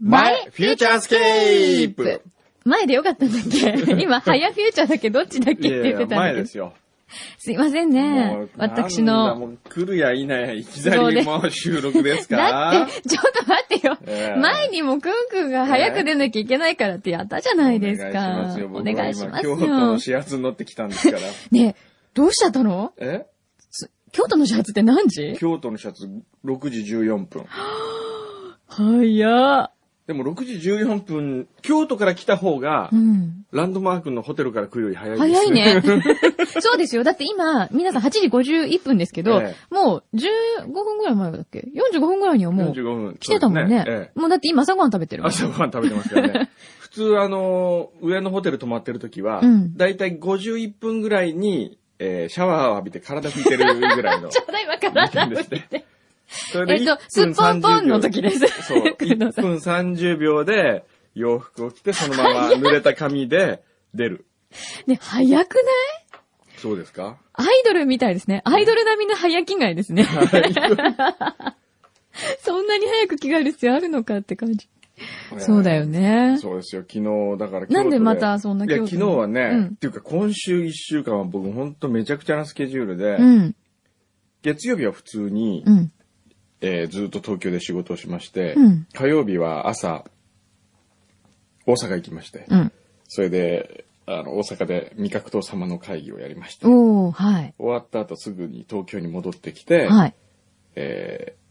前、フューチャースケープ前でよかったんだっけ？今、早フューチャーだっけ？どっちだっけ？って言ってたんだけど。前ですよ。すいませんもねう。私の。う来るやいなや、いきなりもう収録ですか？だって、ちょっと待ってよ。ええ前にもくんくんが早く出なきゃいけないからってやったじゃないですか。お願いしますよ。お僕は今京都のよ。始発に乗ってきたんですから。ねえ、どうしちゃったの？え？京都の始発って何時？京都の始発6時14分。早っ。でも6時14分、京都から来た方がう、ん。ランドマークのホテルから来るより早いです。早いね。そうですよ。だって今、皆さん8時51分ですけど、えもう15分ぐらい前だっけ ?45 分ぐらいにはもう45分。来てたもんね。そうですええもうだって今朝ごはん食べてる。朝ごはん食べてますからね。普通あの、上のホテル泊まってる時は、うんだいたい51分ぐらいに、えーシャワーを浴びて体拭いてるぐらいの。ちょうど今から時間ですね。それえっと、すっぽんぽんの時です。そう。1工藤さん分30秒で洋服を着て、そのまま濡れた髪で出る。ね、早くない？そうですか？アイドルみたいですね。アイドル並みの早着替えですね。そんなに早く着替える必要あるのかって感じ。そうだよね。そうですよ。昨日、だからなんでまたそんな昨日はね、うんっていうか今週1週間は僕ほんとめちゃくちゃなスケジュールで、うん。月曜日は普通に、うん。えーずっと東京で仕事をしまして、うん火曜日は朝、大阪行きまして、うん。それで、あの、大阪で味覚党様の会議をやりまして、はい。終わった後すぐに東京に戻ってきて、はい。えー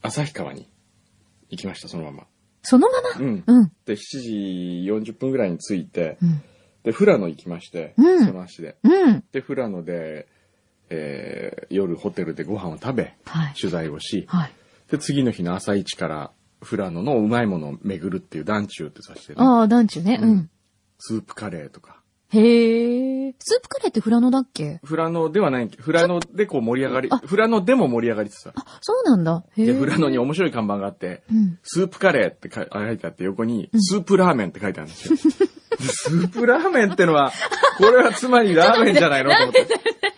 旭川に行きました、そのまま。そのまま？うん。うん。で、7時40分ぐらいに着いて、うん。で、富良野行きまして、うんその足で。うん。で、富良野で、えー夜ホテルでご飯を食べ、はい。取材をし、はい。で、次の日の朝一から富良野のうまいものを巡るっていう団中ってさせてね、ああ、団地ね。うん。スープカレーとか。へえ。スープカレーってフラノだっけ？富良野ではない富良野でこう盛り上がり、あ富良野でも盛り上がりつつあそうなんだ。へえ。で、富良野に面白い看板があって、うん。スープカレーって書いてあって、横に、スープラーメンって書いてあるんですよ。でスープラーメンってのは、これはつまりラーメンじゃないのと思って。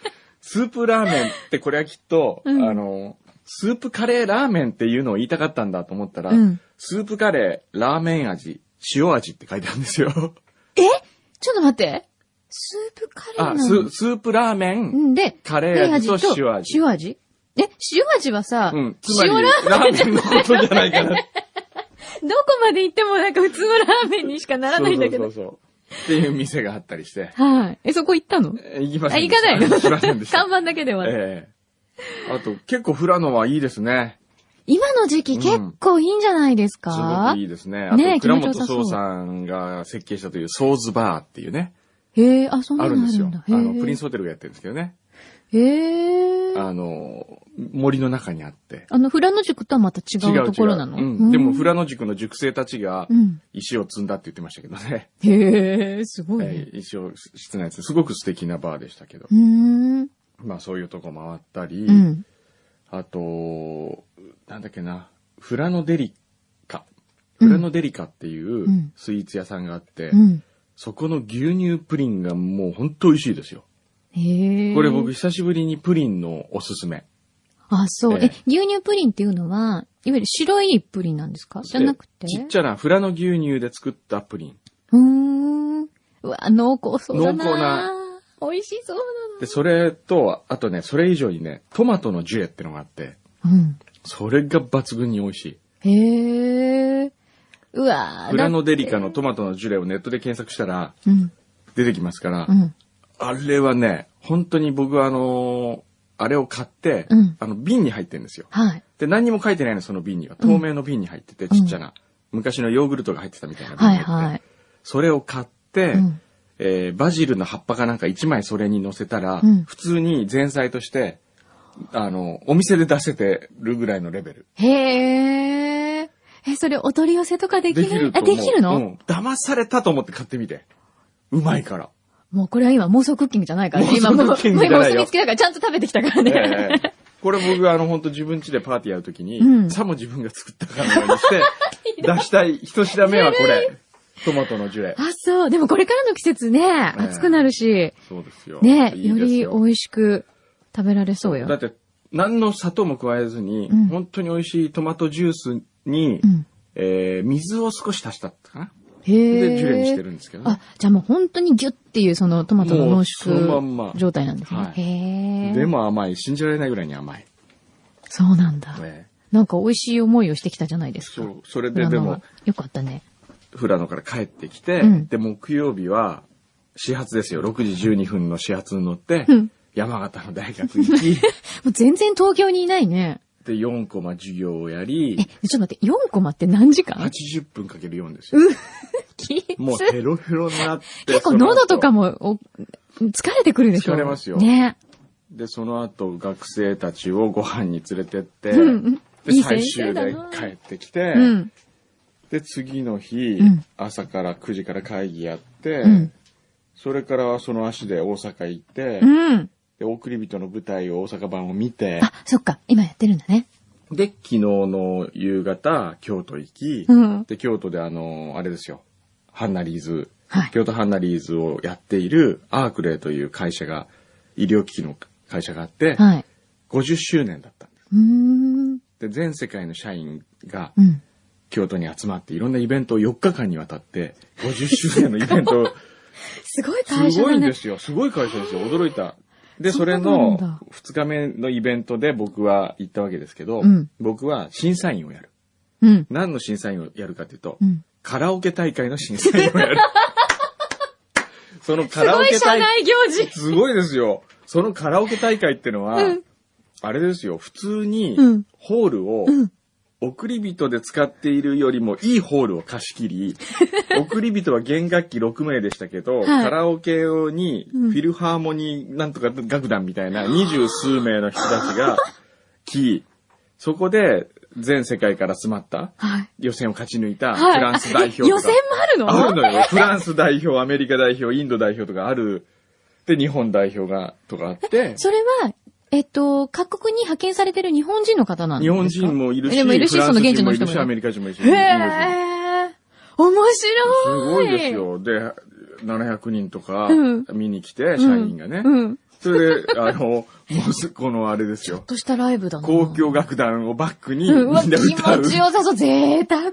スープラーメンってこれはきっと、うんあの、スープカレーラーメンっていうのを言いたかったんだと思ったら、うんスープカレー、ラーメン味、塩味って書いてあるんですよ。え？ちょっと待って。スープカレーなあ、のススープラーメン、んで、カレー味と塩味。塩味？え、塩味はさ、うん。つまり、塩ラーラーメンのことじゃないかな。どこまで行ってもなんか普通のラーメンにしかならないんだけど。そうそうそうそう。っていう店があったりして。はい。え、そこ行ったの？え行きまあ、せんでした。行かないの？行きませんでした。看板だけでは。ええあと、結構富良野はいいですね。今の時期結構いいんじゃないですすごかくいいですね。あと、ねえ倉本壮さんが設計したというソーズバーっていうね、へえ、あ、そんなあるんですよ。のあの、プリンス。スホテルがやってるんですけどね。へえ。あの、森の中にあって。あの、富良野塾とはまた違うところなの？うん。でも、富良良野塾の塾生たちがうん。石を積んだって言ってましたけどね。へえ、すごいえね。ー石を室内です。すごく素敵なバーでしたけど。まあ、そういうとこ回ったり、うん。あと、なんだっけな、フラノデリカ。うんフラノデリカっていううんスイーツ屋さんがあって、うん。そこの牛乳プリンがもう本当美味しいですよ。へえ。これ僕久しぶりにプリンのおすすめ。あ、そう。えええ、牛乳プリンっていうのは、いわゆる白いプリンなんですか？じゃなくて？ちっちゃなフラノ牛乳で作ったプリン。うーん。うわ、濃厚そうだな濃厚な。美味しそうで、それと、あとね、それ以上にね、トマトのジュレってのがあって、だな。それが抜群に美味しい。うん。へえ。うわフラノデリカだのトマトのジュレをネットで検索したらうん。出てきますから、うん。あれはね、本当に僕はあのーあれを買って、うんあの、瓶に入ってるんですよ。はい。で、何にも書いてないの、その瓶には。透明の瓶に入ってて、ちっちゃな。昔のヨーグルトが入ってたみたいな瓶はいに入ってて。はい。それを買って、うんえーバジルの葉っぱかなんか1枚それに乗せたら、うん普通に前菜として、あの、お店で出せてるぐらいのレベル。へえ。え、それお取り寄せとかできできると思う。できるの、うん。騙されたと思って買ってみて。うまいから。もうこれは今妄想クッキングじゃないからね。今もう、もう妄想クッキングじゃないよ今お墨付きだからちゃんと食べてきたからね。ええこれ僕あの本当自分家でパーティーやるときに、うんさも自分が作ったかのようにして、出したい一品目はこれ。トマトのジュレ。あ、そう。でもこれからの季節ね、暑くなるし、そうですよ。ね、より美味しく食べられそうよ。だって、何の砂糖も加えずに、うん本当に美味しいトマトジュースに、うん。えー水を少し足したかな。で、ジュレにしてるんですけどね、あ、じゃあもう本当にギュッっていうそのトマトの濃縮状態なんですね。はいへえ。でも甘い。信じられないぐらいに甘い。そうなんだ。ねなんか美味しい思いをしてきたじゃないですか。そう。それででもよかったね。富良野から帰ってきて、うんで、木曜日は、始発ですよ。6時12分の始発に乗って、うん山形の大学行き、もう全然東京にいないね。で、4コマ授業をやえ、り、ちょっと待って、4コマって何時間？80分かける4ですよ。きつもうヘロヘロになって。結構喉とかも。もお疲れてくるでしょ？疲れますよね。で、その後、学生たちをご飯に連れてって、うんで、いい最終で帰ってきて、うん。で、次の日、うん朝から9時から会議やって、うんそれからその足で大阪行って、うん。で、送り人の舞台を大阪版を見て、あ、そっか。今やってるんだね。で、昨日の夕方、京都行き、うんで、京都であの、あれですよ、ハンナリーズ、はい。京都ハンナリーズをやっているアークレイという会社が、医療機器の会社があって、はい。50周年だったんです。うーん。で、全世界の社員がうん。京都に集まっていろんなイベントを4日間にわたって、50周年のイベントを、すごい会す社だね。ごいんですよ。すごい会社ですよ。驚いた。で、それの2日目のイベントで僕は行ったわけですけど、うん僕は審査員をやる。うん。何の審査員をやるかというと、うん。カラオケ大会の審査員をやる。そのカラオケ大社内行事。すごいですよ。そのカラオケ大会ってのは、うんあれですよ。普通にうん、ホールを、うん送り人で使っているよりもいいホールを貸し切り、送り人は弦楽器6名でしたけど、はいカラオケ用にうんフィルハーモニーなんとか楽団みたいな二十数名の人たちが来、そこで全世界から集まったはい。予選を勝ち抜いたフはい。ランス代表とか。予選もあるの？あるのよ。フランス代表、アメリカ代表、インド代表とかある。で、日本代表が、とかあって、それは、えっと、各国に派遣されてる日本人の方なんですか？日本人もいるし、でもいるし、フランスその現地人もいるし、の人もいる。アメリカ人もいるし、へえ。面白い。すごいです。よ。で、700人とかうん見に来て、社員がね。うん。それで、あの、もうす、このあれですよ。としたライブだな。交響楽団をバックにみうん、うわ、んな気歌う持。ちよさそう、贅沢。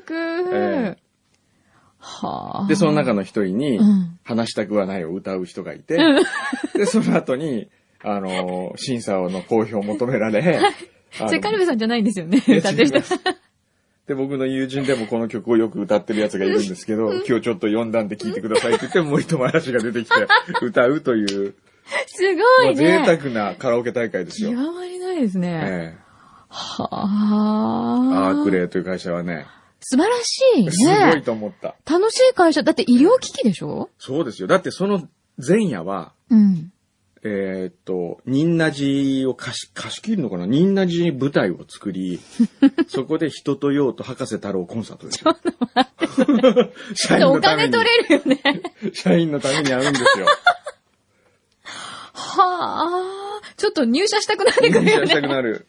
えはあ。で、その中の一人にうん、話したくはないを歌う人がいて、で、その後に、あの、審査の公表を求められ、それカルベさんじゃないんですよね。歌ってる人 で、僕の友人でもこの曲をよく歌ってるやつがいるんですけど、今日ちょっと読んだんで聞いてくださいって言って、森友嵐が出てきて 歌うという、すごもいうね。贅沢なカラオケ大会ですよ。極まりないですね。ええはあ。アークレイという会社はね、素晴らしいすごいね。と思った。楽しい会社。だって医療機器でしょ？そうですよ。だってその前夜は、うん。えーっと、ニンナジを貸し、貸し切るのかな？ニンナジ舞台を作り、そこで人と用と博士太郎コンサートですよ。社員おのために金取、れるよね。社員のために会うんですよ。はあ。ちょっと入社したくなってくるよ入社したくね。なる。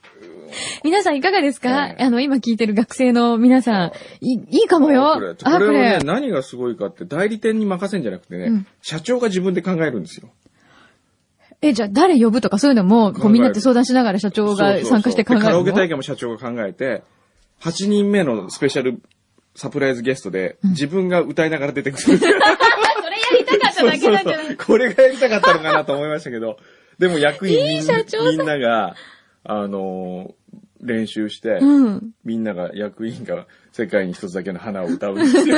皆さんいかがですか、ええあの、今聞いてる学生の皆さん。いい、いいかもよ。これ、これはね。何がすごいかって、代理店に任せんじゃなくてね、うん社長が自分で考えるんですよ。え、じゃあ誰呼ぶとかそういうのも、こうみんなで相談しながら社長が参加して考えるカラオケ大会も社長が考えて、8人目のスペシャルサプライズゲストで、自分が歌いながら出てくる。それやりたかっただけなんじゃない？これがやりたかったのかなと思いましたけど、でも役員みみんなが、あのー練習して、うん。みんなが、役員が世界に一つだけの花を歌うんですよ。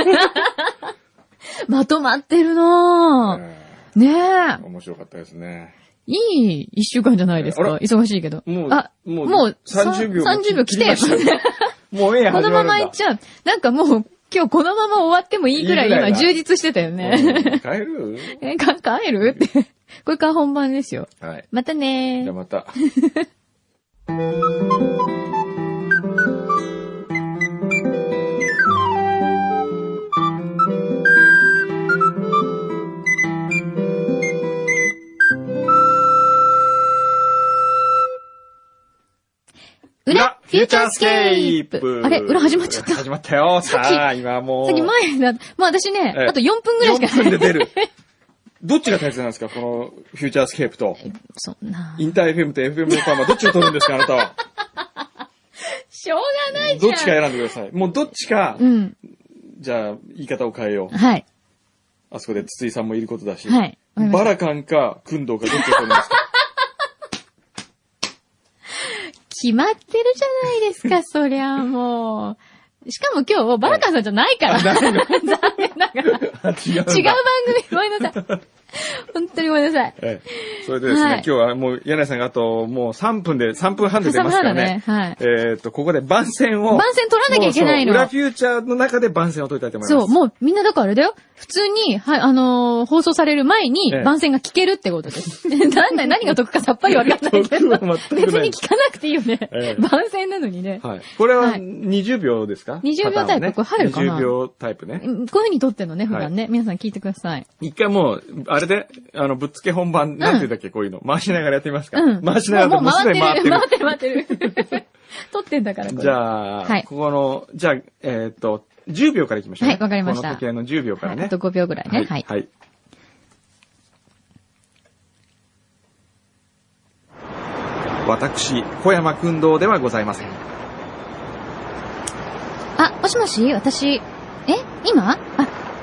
まとまってるのえねえ。ー面白かったですね。いい一週間じゃないですか。忙しいけど。もう、あ、もう、もう30秒。30秒来てもうええこのまま行っちゃう。なんかもう、今日このまま終わってもいいぐらい今充実してたよね。うん帰る？え、か、帰る？って。これから本番ですよ。はい。またねじゃあまた。裏、フューチャースケープ。あれ裏始まっちゃった。始まったよ。さあ、今もう。さっき前だ、もう私ね、ええあと4分ぐらいしか4分で出る。どっちが大切なんですかこのフューチャースケープと？そんな。インター FM と FM 横浜どっちを取るんですかあなたは？しょうがないじゃん。どっちか選んでください。もうどっちか、うん。じゃあ言い方を変えよう。はい。あそこで筒井さんもいることだし。はいバラカンか、クンドーかどっちを取るんですか？決まってるじゃないですか、そりゃもう。しかも今日、バラカンさんじゃないから。あないの？残念ながら。あ違う違う番組、ごめんなさい。本当にごめんなさい。ええ、それでですね、はい今日はもう柳井さんがあともう3分で、3分半で出ますからね。3分半だえっ、と、ここで番宣を。番宣取らなきゃいけないの裏フューチャーの中で番宣を取りたいと思います。そう、もうみんなだからあれだよ。普通に、はい、あのー放送される前にええ番宣が聞けるってことです。なんだ、何が得かさっぱりわかんないけど。別に聞かなくていいよね。ええ番宣なのにね。はい。これははい20秒ですか、20秒タイプこれ入るかな ?20 秒タイプね。うんこういう風に撮ってんのね、普段ね。皆さん聞いてください。一回もう、あれで、あの、ぶっつけ本番、なんて言うんだっけ、こういうの。回しながらやってみますか、うん。回しながらもう回ってる。回ってる、回ってる。撮ってんだから。じゃあ、はいここの、じゃあ、えっ、と、10秒からいきましょう、ね。はいわかりましたこの時計の10秒からね。はいあと5秒ぐらいね。はい。はい。私、小山君堂ではございません。あ、もしもし私、え今？あ、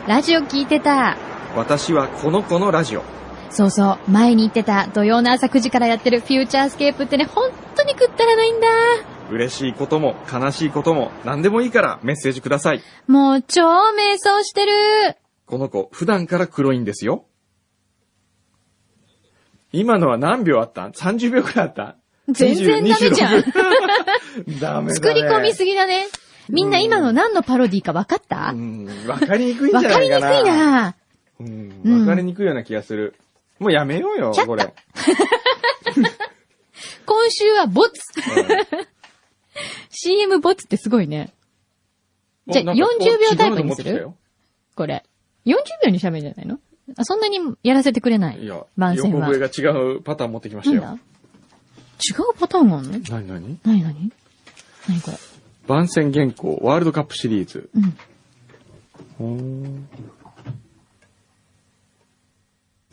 ラジオ聞いてた。私はこの子のラジオ。そうそう、前に言ってた土曜の朝9時からやってるフューチャースケープってね、本当にくったらないんだ。嬉しいことも悲しいことも何でもいいからメッセージください。もう超迷走してる。この子、普段から黒いんですよ。今のは何秒あった ?30 秒くらいあった？全然ダメじゃん。26 ダメだね。作り込みすぎだね。みんな今の何のパロディか分かった？うん、わかりにくいんじゃ分かりにくないかな。いな。うん、うんわかりにくいような気がする。もうやめようよこれ。今週はボツ。うん CM ボツってすごいね。じゃあおなんか40秒タイプにする？これ。40秒に喋るんじゃないの？あ、そんなにやらせてくれない？いや、番宣は。横笛が違うパターン持ってきましたよ。違うパターンがあるの？何何？何何？何これ？番宣原稿、ワールドカップシリーズ。うん。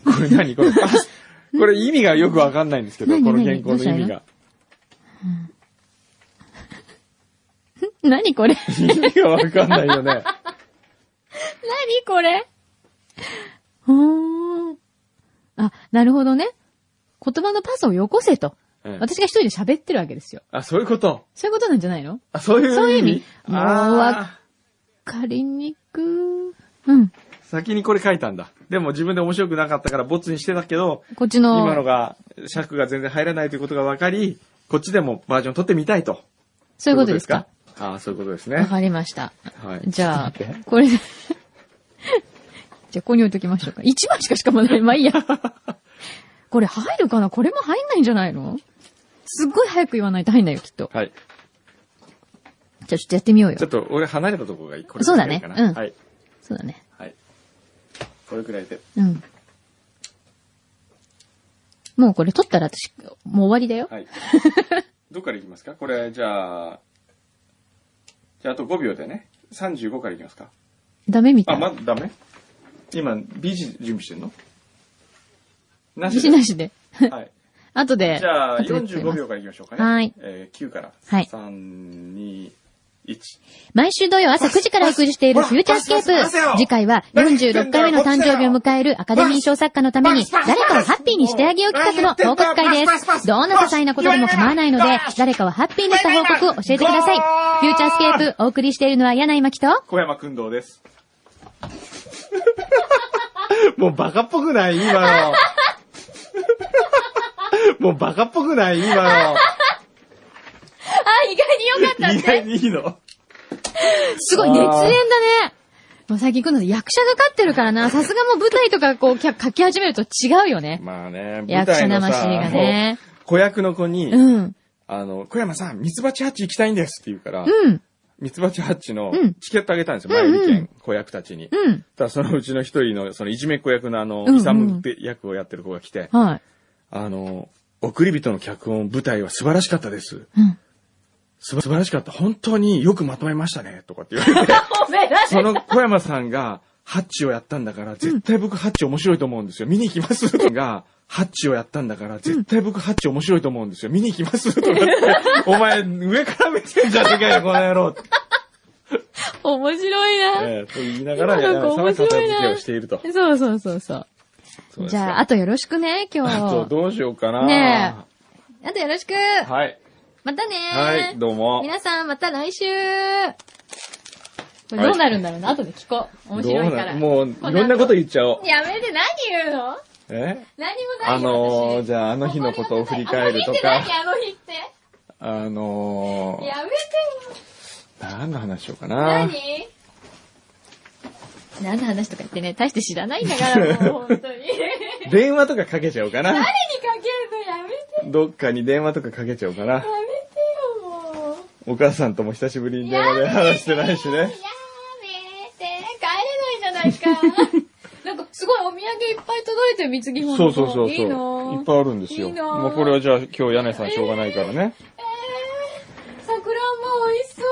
ほこれ何？これ、あこれ意味がよくわかんないんですけど、この原稿の意味が。何これ？意味がわかんないよね。何これ？ほーん。あ、なるほどね。言葉のパスをよこせと。うん私が一人で喋ってるわけですよ。あ、そういうこと？そういうことなんじゃないの？あ、そういう意味？そういう意味もうあわかりにくうん。ー先にこれ書いたんだ。でも自分で面白くなかったからボツにしてたけど、こっちの。今のが、尺が全然入らないということが分かり、こっちでもバージョン取ってみたいと。そういうことですか？ああ、そういうことですわね。かりました。はい。じゃあこれで。じゃあ、ここに置いときましょうか。1枚しかしかもない。まあいいや。これ入るかな？これも入んないんじゃないの？すっごい早く言わないと入んないよ、きっと。はい。じゃあ、ちょっとやってみようよちょ。っと俺離れたところがいい。これそうだねぐらいかなうんはい。そうだね。はい。これくらいで。うん。もうこれ取ったら私、もう終わりだよ。はい。どっからいきますか？これ、じゃあ、じゃああと5秒でね。35からいきますか。あ、ダメみたい。まだダメ？今、BG 準備してんの？なしなしで。はい。後で。じゃあ、後で作ります45秒からいきましょうかね。はいえー、9から。はい3、2、1。毎週土曜朝9時からお送りしているフューチャースケープ。次回は46回目の誕生日を迎えるアカデミー賞作家のために誰かをハッピーにしてあげよう企画の報告会です。どんな些細なことでも構わないので、誰かをハッピーにした報告を教えてください。フューチャースケープお送りしているのは柳井真希と、小山君堂です。もうバカっぽくない今の。もうバカっぽくない今の。あ、意外に良かった意って。外にいいの？すごい熱演だね。もう最近来るの役者がかってるからな。さすがもう舞台とかこう、きゃ書き始めると違うよね。まあね、舞役者台のさ魂がね。もう子役の子に、うん。あの、小山さん、ミツバチハッチ行きたいんですって言うから、うん。ミツバチハッチのうんチケットあげたんですよ、前売り券、子役たちに。うん。ただそのうちの一人の、そのいじめっ子役のあの、うんうんイサムって役をやってる子が来て、はい。あの、送り人の脚本、舞台は素晴らしかったです。うん。素晴らしかった。本当によくまとめましたね。とかって言われて、その小山さんがハッチをやったんだから、絶対僕ハッチ面白いと思うんですよ。見に行きますとか、ハッチをやったんだから、絶対僕ハッチ面白いと思うんですよ。見に行きますとかって、お前上から目線じゃねえかよ、この野郎。面白いな。ええと言いながら、今の子サメさん面白いな付けをしていると。そうそうそうそう。じゃあ、かあとよろしくね、今あと、日。どうしようかな。ねあとよろしく。はい。またねはい、どうも。皆さん、また来週。これどうなるんだろうな、後で聞こう。面白いから。どうなもう、いろんなこと言っちゃおう。やめて、何言うの？え？何もないよあのー、私じゃあ、あの日のことを振り返るとか、あの日って何あの日って。あのやめてよ。ー、何の話しようかな何？何の話とか言ってね、大して知らないんだから、もう本当に。電話とかかけちゃおうかな。誰にかけるの？やめて。どっかに電話とかかけちゃおうかなや。めて。お母さんとも久しぶりに電話で話してないしね。やめて。帰れないじゃないか。なんか、すごいお土産いっぱい届いてる、貢ぎ物そうそうそうそう。いいのいっぱいあるんですよ。いいのもうこれはじゃあ今日柳井さんしょうがないからね。えー、桜も美味しそ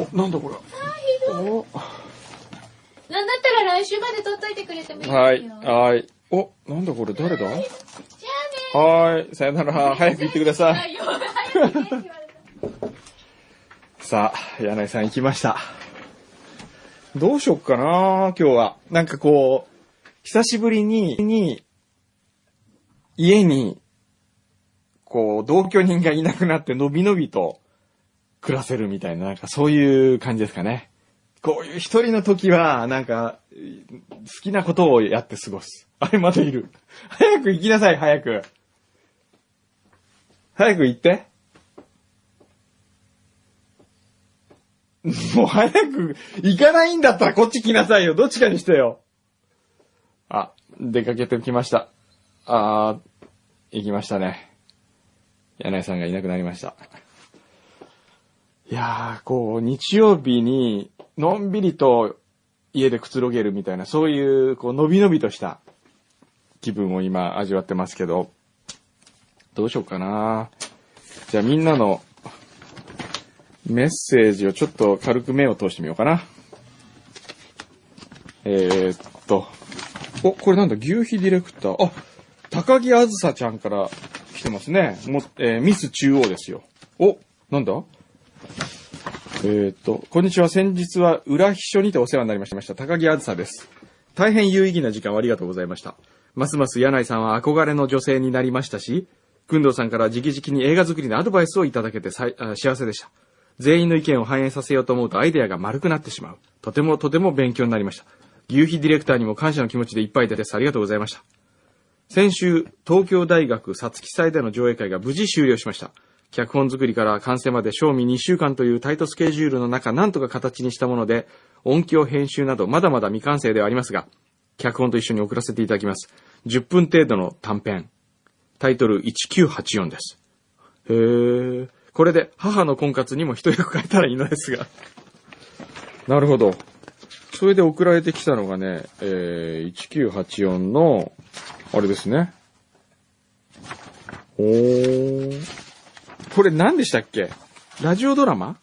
う。お、なんだこれ。あ、ひどい。おなんだったら来週まで取っといてくれてもいい。はい、はい。お、なんだこれ誰だ？じゃあね。はーい、さよなら。早く行ってください。さあ、柳井さん行きました。どうしよっかな今日は。なんかこう、久しぶりに、に、家に、こう、同居人がいなくなってのびのびと暮らせるみたいな、なんかそういう感じですかね。こういう一人の時は、なんか、好きなことをやって過ごす。あれ、まだいる。早く行きなさい、早く。早く行って。もう早く行かないんだったらこっち来なさいよ。どっちかにしてよ。あ、出かけてきました。あー、行きましたね。柳井さんがいなくなりました。いやー、こう、日曜日に、のんびりと家でくつろげるみたいな、そういう、こう、のびのびとした気分を今味わってますけど、どうしようかなじゃあみんなのメッセージをちょっと軽く目を通してみようかな。えー、っと。お、これなんだ、牛皮ディレクター。あ、高木あずさちゃんから来てますね。も、えーミス中央ですよ。お、なんだ？えー、っと、こんにちは。先日は裏秘書にてお世話になりました。高木あずさです。大変有意義な時間をありがとうございました。ますます柳井さんは憧れの女性になりましたし、くんどうさんから直々に映画作りのアドバイスをいただけてさい幸せでした。全員の意見を反映させようと思うとアイデアが丸くなってしまう。とてもとても勉強になりました。牛皮ディレクターにも感謝の気持ちでいっぱいです。ありがとうございました。先週、東京大学皐月祭での上映会が無事終了しました。脚本作りから完成まで賞味2週間というタイトスケジュールの中、なんとか形にしたもので、音響編集などまだまだ未完成ではありますが、脚本と一緒に送らせていただきます。10分程度の短編。タイトル1984です。へー。これで母の婚活にも一役変えたらいいのですが。なるほど。それで送られてきたのがね、えー、1984の、あれですね。おー。これ何でしたっけ？ラジオドラマ？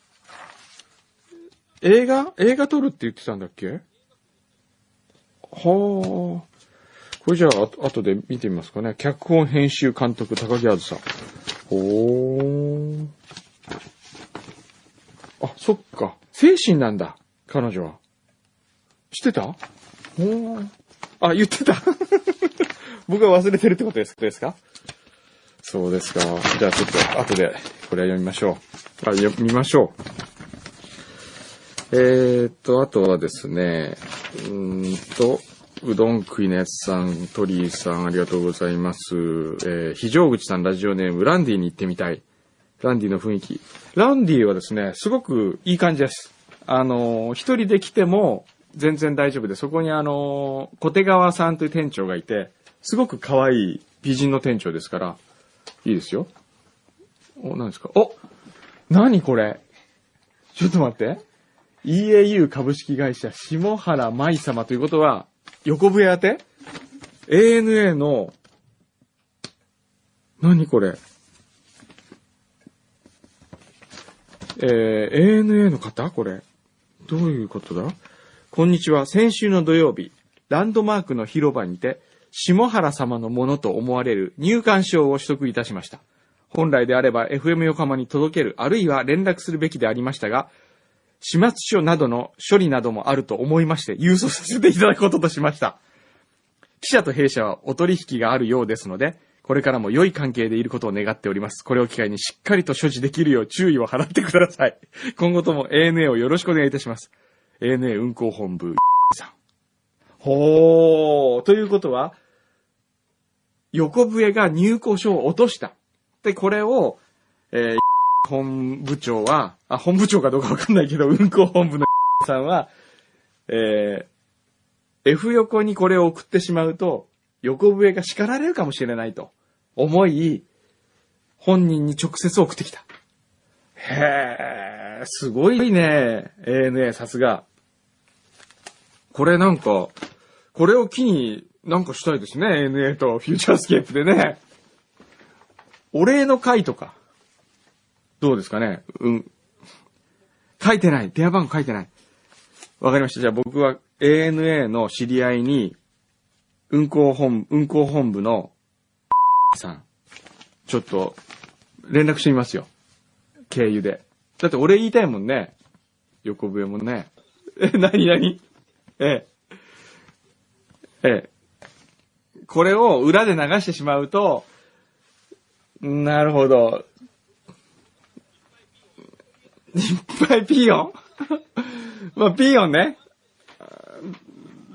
映画？映画撮るって言ってたんだっけ？はあ。これじゃあ、あ後で見てみますかね。脚本編集監督、高木あずさ。ほー。あ、そっか。精神なんだ。彼女は。知ってた？ほー。あ、言ってた。僕は忘れてるってことですですか？そうですか。じゃあちょっと後でこれは読みましょう。あ、読みましょう。えーっと、あとはですね、うーんと、うどん食いのやつさん、トリーさん、ありがとうございます。えー、非常口さん、ラジオネーム、ランディに行ってみたい。ランディの雰囲気。ランディはですね、すごくいい感じです。あのー、一人で来ても全然大丈夫で、そこにあの、小手川さんという店長がいて、すごく可愛い美人の店長ですから、いいですよ。お、何ですか？お何これ？ちょっと待って。EAU 株式会社下原舞様ということは、横笛当て ?ANA の、何これ？えー、ANA の方？これ。どういうことだ？こんにちは。先週の土曜日、ランドマークの広場にて、下原様のものと思われる入館証を取得いたしました。本来であれば FM 横浜に届ける、あるいは連絡するべきでありましたが、始末書などの処理などもあると思いまして、郵送させていただくこととしました。記者と弊社はお取引があるようですので、これからも良い関係でいることを願っております。これを機会にしっかりと所持できるよう注意を払ってください。今後とも ANA をよろしくお願いいたします。ANA 運行本部さん。ほー。ということは、横笛が入校書を落とした。で、これを、えー本部長は、あ、本部長かどうかわかんないけど、運行本部の さんは、えー F 横にこれを送ってしまうと、横笛が叱られるかもしれないと思い、本人に直接送ってきた。へー、すごいね。ANA、さすが。これなんか、これを機になんかしたいですね。ANA とフューチャースケープでね。お礼の会とか。どうですかね？うん。書いてない。電話番号書いてない。わかりました。じゃあ僕は ANA の知り合いに、運行本、運行本部のさん、ちょっと連絡してみますよ。経由で。だって俺言いたいもんね。横笛もね。え、なになにええ。ええ。これを裏で流してしまうと、なるほど。いっぱいピーヨン？まあ、ピーヨンね。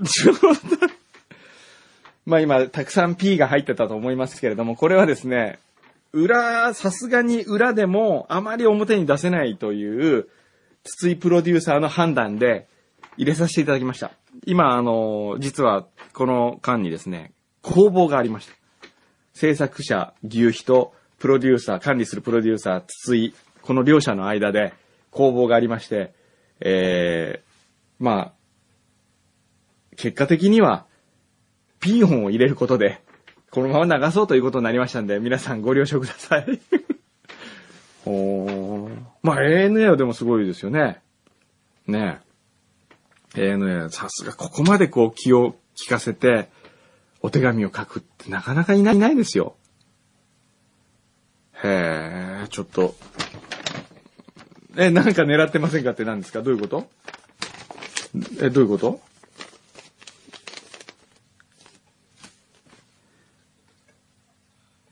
まあ今、たくさん P が入ってたと思いますけれども、これはですね、裏、さすがに裏でもあまり表に出せないという、筒井プロデューサーの判断で入れさせていただきました。今、あの、実はこの間にですね、工房がありました。制作者、牛肥とプロデューサー、管理するプロデューサー、筒井、この両者の間で工房がありまして、えー、まあ、結果的には、ピー音を入れることで、このまま流そうということになりましたんで、皆さんご了承ください。おーまあ ANA はでもすごいですよね。ねえ。ANA、さすがここまでこう気を利かせて、お手紙を書くってなかなかいないいないですよ。へえ、ちょっと。え、なんか狙ってませんかって何ですか？どういうこと？え、どういうこと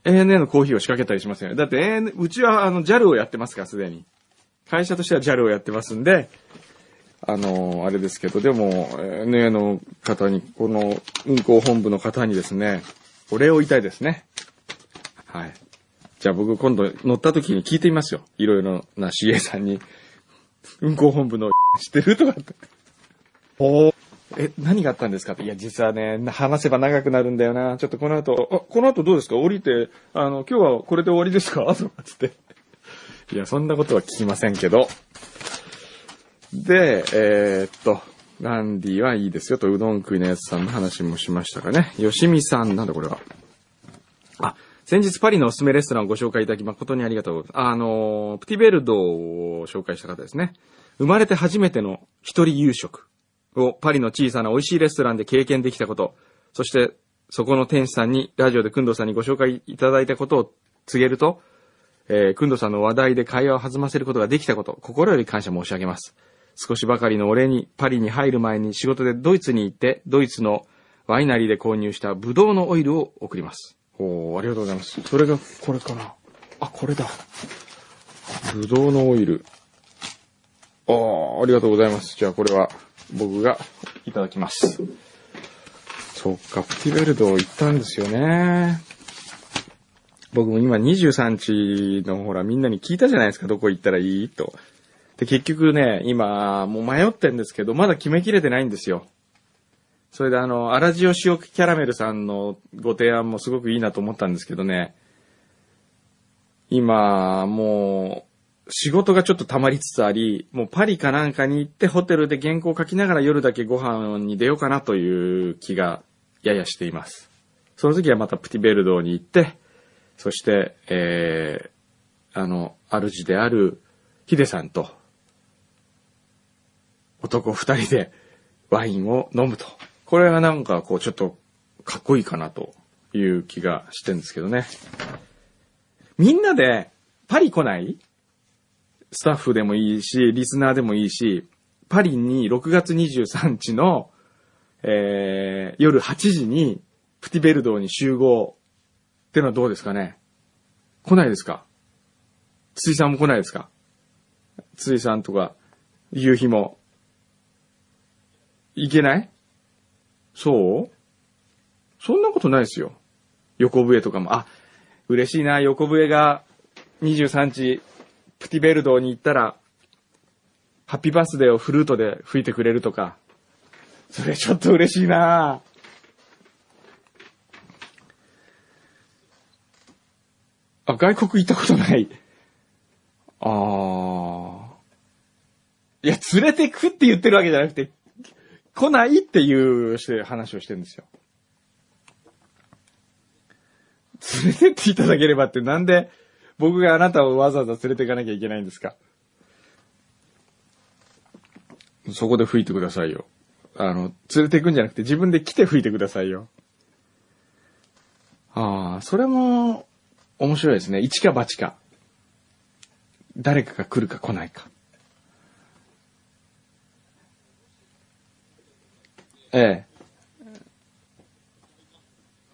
？ANA のコーヒーを仕掛けたりしますよね。だって ANA、うちはあの JAL をやってますから、すでに。会社としては JAL をやってますんで、あの、あれですけど、でも、ANA の方に、この運行本部の方にですね、お礼を言いたいですね。はい。じゃあ僕今度乗った時に聞いてみますよ。いろいろな CA さんに。運行本部の知ってる？とかって。おえ、何があったんですか？って。いや、実はね、話せば長くなるんだよな。ちょっとこの後、あ、この後どうですか？降りて、あの、今日はこれで終わりですか？とかつって。いや、そんなことは聞きませんけど。で、えーっと、ランディはいいですよと、うどん食いのやつさんの話もしましたかね。よしみさん、なんだこれは。先日パリのおすすめレストランをご紹介いただき誠にありがとうございます。あの、プティベルドを紹介した方ですね。生まれて初めての一人夕食をパリの小さな美味しいレストランで経験できたこと、そしてそこの店主さんに、ラジオでくんどうさんにご紹介いただいたことを告げると、えー、くんどさんの話題で会話を弾ませることができたこと、心より感謝申し上げます。少しばかりのお礼に、パリに入る前に仕事でドイツに行って、ドイツのワイナリーで購入したブドウのオイルを送ります。おー、ありがとうございます。それがこれかな。あ、これだ。ブドウのオイル。あー、ありがとうございます。じゃあこれは僕がいただきます。そっか、プティベルド行ったんですよね。僕も今23日のほらみんなに聞いたじゃないですか、どこ行ったらいい？と。で、結局ね、今、もう迷ってんですけど、まだ決めきれてないんですよ。それであの、アラジオ塩キャラメルさんのご提案もすごくいいなと思ったんですけどね、今、もう、仕事がちょっと溜まりつつあり、もうパリかなんかに行ってホテルで原稿を書きながら夜だけご飯に出ようかなという気がややしています。その時はまたプティベルドーに行って、そして、えー、あの、主であるヒデさんと、男二人でワインを飲むと。これがなんかこうちょっとかっこいいかなという気がしてんですけどね。みんなでパリ来ない？スタッフでもいいし、リスナーでもいいし、パリに6月23日の、えー、夜8時にプティベルドーに集合ってのはどうですかね？来ないですか？ついさんも来ないですか？ついさんとか、夕日も、いけない？そう？そんなことないですよ。横笛とかも。あ、嬉しいな、横笛が23日、プティベルドに行ったら、ハッピーバースデーをフルートで吹いてくれるとか。それちょっと嬉しいなあ、外国行ったことない。ああ。いや、連れてくって言ってるわけじゃなくて、来ないっていうして話をしてるんですよ。連れてっていただければってなんで僕があなたをわざわざ連れて行かなきゃいけないんですか？そこで吹いてくださいよ。あの、連れて行くんじゃなくて自分で来て吹いてくださいよ。ああ、それも面白いですね。一か八か。誰かが来るか来ないか。ええ。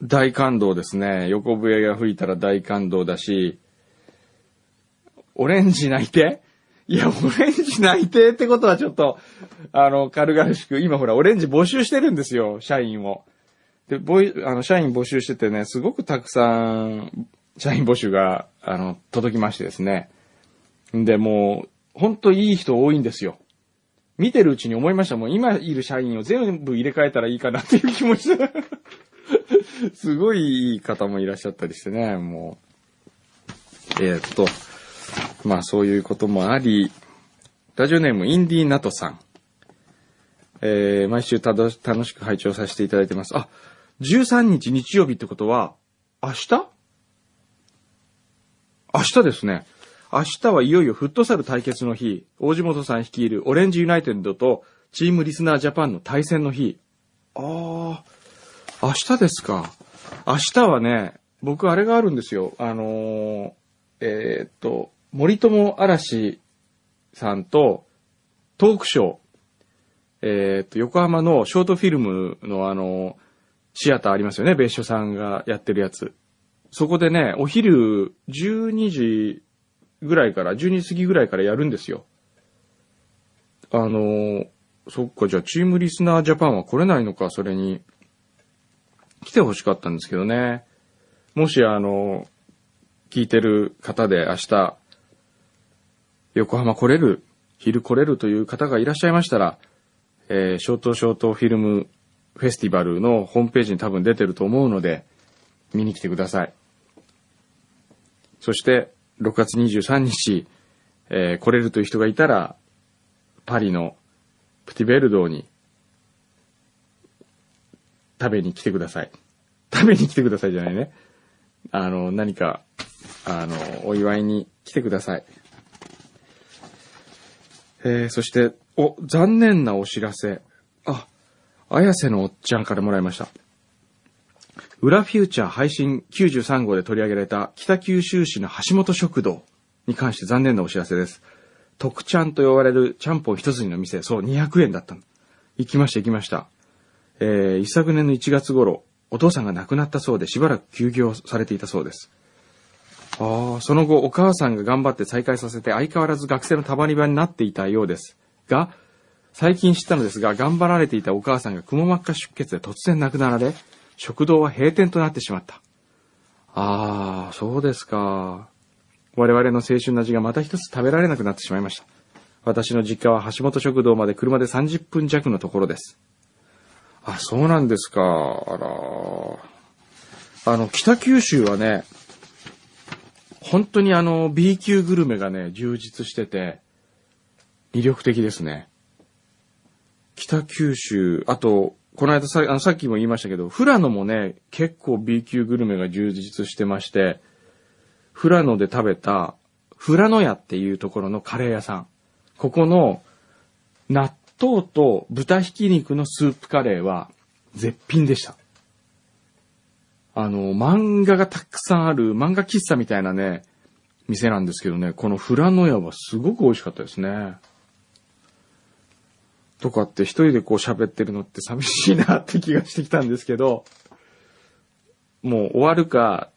大感動ですね。横笛が吹いたら大感動だし、オレンジ泣いて？いや、オレンジ泣いてってことはちょっと、あの、軽々しく、今ほら、オレンジ募集してるんですよ、社員を。で、ボイ、あの、社員募集しててね、すごくたくさん、社員募集が、あの、届きましてですね。で、もう、ほんといい人多いんですよ。見てるうちに思いました。もう今いる社員を全部入れ替えたらいいかなっていう気持ちで。すごいいい方もいらっしゃったりしてね、もう。えー、っと、まあそういうこともあり、ラジオネームインディーナトさん。えー、毎週楽しく拝聴させていただいてます。あ、13日日曜日ってことは、明日？明日ですね。明日はいよいよフットサル対決の日、大地元さん率いるオレンジユナイテッドとチームリスナージャパンの対戦の日。ああ、明日ですか。明日はね、僕あれがあるんですよ。あのー、えーっと、森友嵐さんとトークショー、えーっと、横浜のショートフィルムのあの、シアターありますよね、別所さんがやってるやつ。そこでね、お昼12時ぐらいから、12時過ぎぐらいからやるんですよ。あのー、そっか、じゃあチームリスナージャパンは来れないのか、それに。来てほしかったんですけどね。もしあの、聞いてる方で明日、横浜来れる、昼来れるという方がいらっしゃいましたら、えー、ショートショートフィルムフェスティバルのホームページに多分出てると思うので、見に来てください。そして、6月23日、えー来れるという人がいたら、パリのプティベルドーに食べに来てください。食べに来てくださいじゃないね。あの、何か、あの、お祝いに来てください。えー、そして、お、残念なお知らせ。あ、綾瀬のおっちゃんからもらいました。裏フューチャー配信93号で取り上げられた北九州市の橋本食堂に関して残念なお知らせです。特ちゃんと呼ばれるちゃんぽん一筋の店、そう、200円だったの。行きました行きました。えー、一昨年の1月頃、お父さんが亡くなったそうでしばらく休業されていたそうです。ああ、その後お母さんが頑張って再開させて相変わらず学生のたまり場になっていたようです。が、最近知ったのですが、頑張られていたお母さんがくも膜下出血で突然亡くなられ、食堂は閉店となってしまった。ああ、そうですか。我々の青春の味がまた一つ食べられなくなってしまいました。私の実家は橋本食堂まで車で30分弱のところです。あ、そうなんですか。あら。あの、北九州はね、本当にあの、B 級グルメがね、充実してて、魅力的ですね。北九州、あと、この間さあのさっきも言いましたけど、富良野もね、結構 B 級グルメが充実してまして、富良野で食べた、富良野屋っていうところのカレー屋さん。ここの、納豆と豚ひき肉のスープカレーは絶品でした。あの、漫画がたくさんある漫画喫茶みたいなね、店なんですけどね、この富良野屋はすごく美味しかったですね。とかって一人でこう喋ってるのって寂しいなって気がしてきたんですけど、もう終わるか、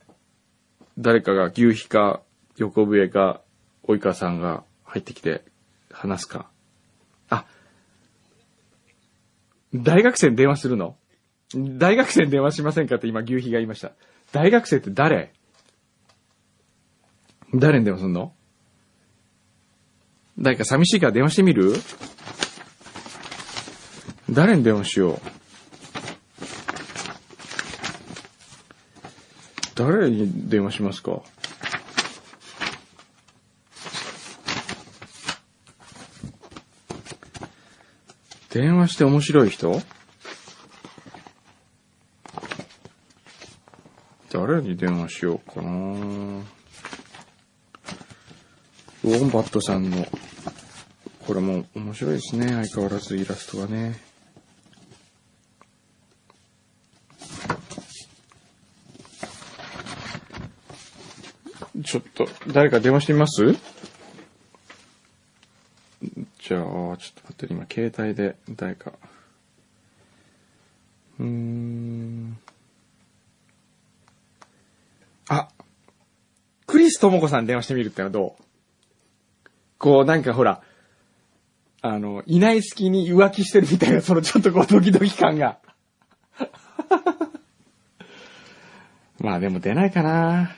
誰かが牛皮か横笛か及川さんが入ってきて話すか。あ、大学生に電話するの？大学生に電話しませんかって今牛皮が言いました。大学生って誰？誰に電話すんの？誰か寂しいから電話してみる？誰に電話しよう？誰に電話しますか？電話して面白い人？誰に電話しようかな？ウォンバットさんの、これも面白いですね。相変わらずイラストがね。ちょっと、誰か電話してみます？じゃあ、ちょっと待って、今、携帯で誰か。うーん。あクリス智子さん電話してみるってのはどう？こう、なんかほら、あの、いない隙に浮気してるみたいな、そのちょっとこう、ドキドキ感が。まあでも出ないかな。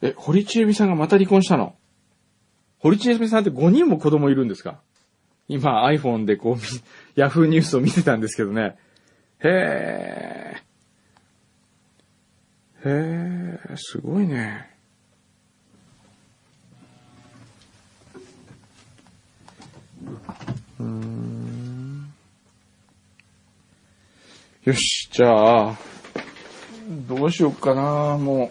え、堀ちえみさんがまた離婚したの？堀ちえみさんって5人も子供いるんですか？今 iPhone でこう、ヤフーニュースを見てたんですけどね。へえ。へえ、すごいね。うん。よし、じゃあ、どうしようかな、もう。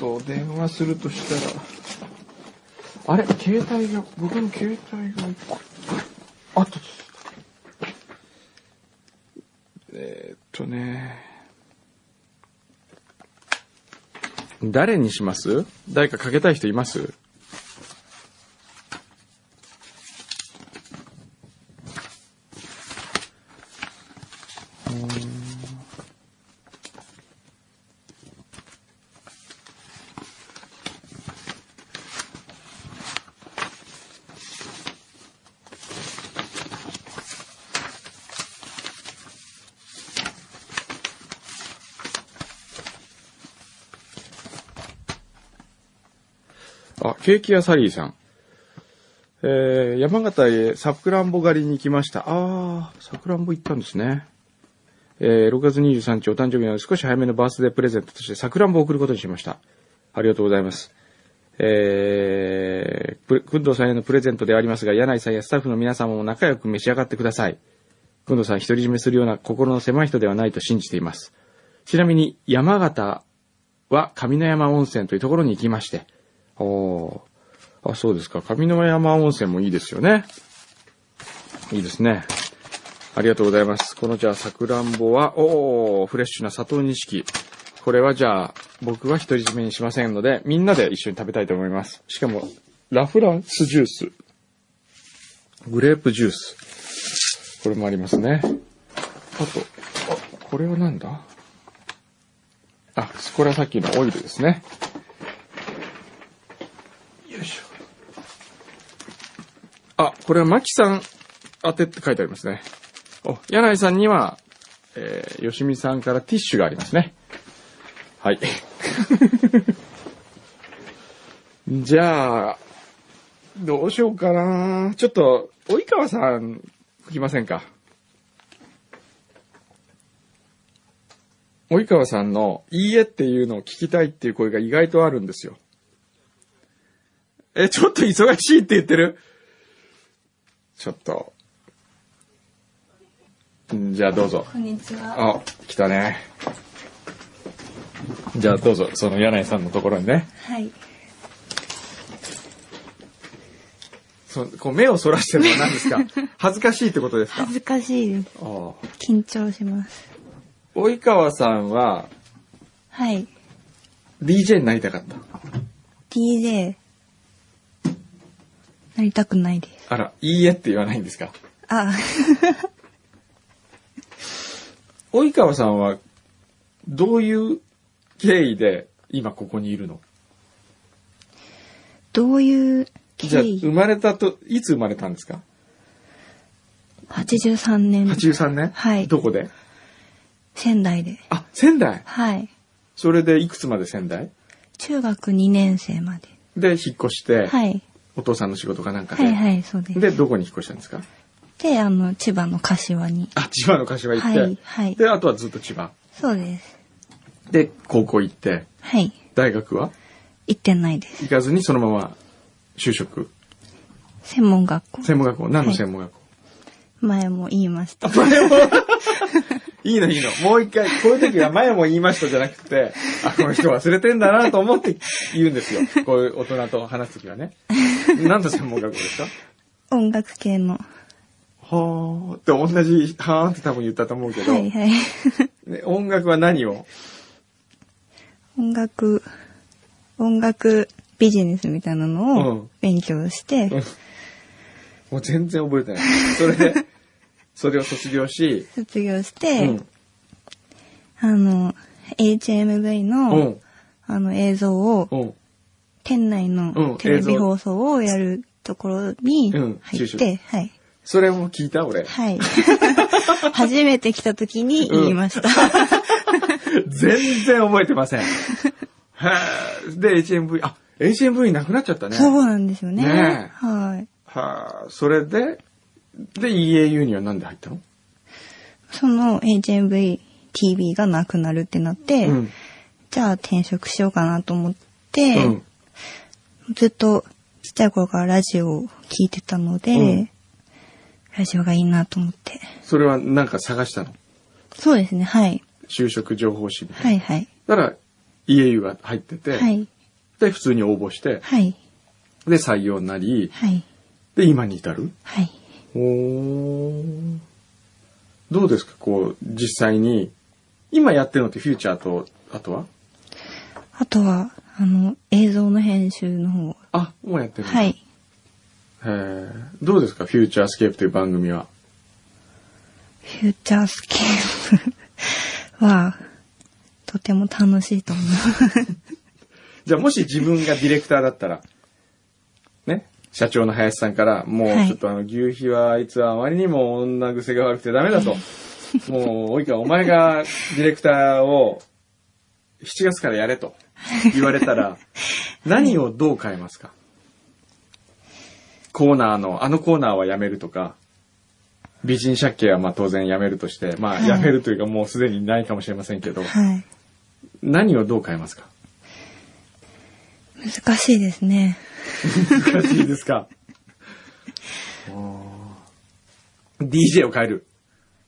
と、電話するとしたら。あれ？携帯が、僕の携帯が。あった。えーっとね。誰にします？誰かかけたい人います？あ、ケーキ屋サリーさん。えー、山形へさくらんぼ狩りに行きました。あー、さくらんぼ行ったんですね。えー、6月23日お誕生日の少し早めのバースデープレゼントとしてさくらんぼを送ることにしました。ありがとうございます。えー、くくんどうさんへのプレゼントではありますが、柳井さんやスタッフの皆様も仲良く召し上がってください。くんどうさん独り占めするような心の狭い人ではないと信じています。ちなみに山形は上野山温泉というところに行きまして、おあ、そうですか。上野山温泉もいいですよね。いいですね。ありがとうございます。このじゃあ、さくらんぼは、おー、フレッシュな砂糖錦。これはじゃあ、僕は独り占めにしませんので、みんなで一緒に食べたいと思います。しかも、ラフランスジュース。グレープジュース。これもありますね。あと、あ、これはなんだ？あ、これはさっきのオイルですね。よいしょ。あ、これはマキさん当てって書いてありますね。お、柳井さんには、えー、吉見さんからティッシュがありますね。はい。じゃあ、どうしようかな。ちょっと、及川さん、吹きませんか。及川さんの、いいえっていうのを聞きたいっていう声が意外とあるんですよ。え、ちょっと忙しいって言ってる？ちょっと。んじゃあどうぞ。こんにちは。あ、来たね。じゃあどうぞ、その柳井さんのところにね。はい。そこう目をそらしてるのは何ですか？恥ずかしいってことですか？恥ずかしいです。緊張します。及川さんははい。DJ になりたかった？DJ、なりたくないです。あら、いいえって言わないんですか？あ、及川さんはどういう経緯で今ここにいるの？どういうじゃあ経緯生まれたと、いつ生まれたんですか ?83 年。?83 年？はいどこで？仙台で。あ、仙台？はい。それでいくつまで仙台？中学2年生まで。で、引っ越して、はい。お父さんの仕事かなんかで。はいはい、そうです。で、どこに引っ越したんですか？で、あの、千葉の柏に。あ、千葉の柏行って、はい、はい。で、あとはずっと千葉。そうです。で、高校行って、はい。大学は？行ってないです。行かずにそのまま就職？専門学校。専門学校。何の専門学校、前も言いました。前も、いいのいいの。もう一回、こういう時は前も言いましたじゃなくて、あ、この人忘れてんだなと思って言うんですよ。こういう大人と話す時はね。何の専門学校ですか？音楽系の。はーって同じ、はーんって多分言ったと思うけど、はいはい。ね音楽は何を？音楽、音楽ビジネスみたいなのうんを勉強して、うんもう全然覚えてない。それで、それを卒業し、卒業しうて、ん。あの、HMV うの、ん。あの映像を、うん。店内うんのテレビ放送をやるところに入って、はい。それも聞いた俺。はい。初めて来た時に言いました。全然覚えてません。で、HMV、あ、HMV なくなっちゃったね。そうなんですよね。ねえはい。はあ、それで、で、EAU にはなんで入ったの？その HMV TV がなくなるってなって、うん。じゃあ転職しようかなと思って、うん。ずっとちっちゃい頃からラジオを聞いてたので、うんラジオがいいなと思って。それはなんか探したの？そうですね、はい。就職情報誌みたいな。はいはい。だから、EAU が入ってて、はい。で、普通に応募して、はい。で、採用になり、はい。で、今に至る？はい。おーどうですか？こう、実際に、今やってるのってフューチャーと、あとは？あとは、あの、映像の編集の方。あ、もうやってるはい。へーどうですか？フューチャースケープという番組は。フューチャースケープは、とても楽しいと思う。じゃあもし自分がディレクターだったら、ね、社長の林さんから、もうはいちょっとあの、牛皮はあいつはあまりにも女癖が悪くてダメだと。もう、おいか、お前がディレクターを7月からやれと 言われたら、何をどう変えますか？コーナーの、あのコーナーはやめるとか、美人借景はまあ当然やめるとして、まあはいやめるというかもうすでにないかもしれませんけど、はい。何をどう変えますか？難しいですね。難しいですか？DJ を変える。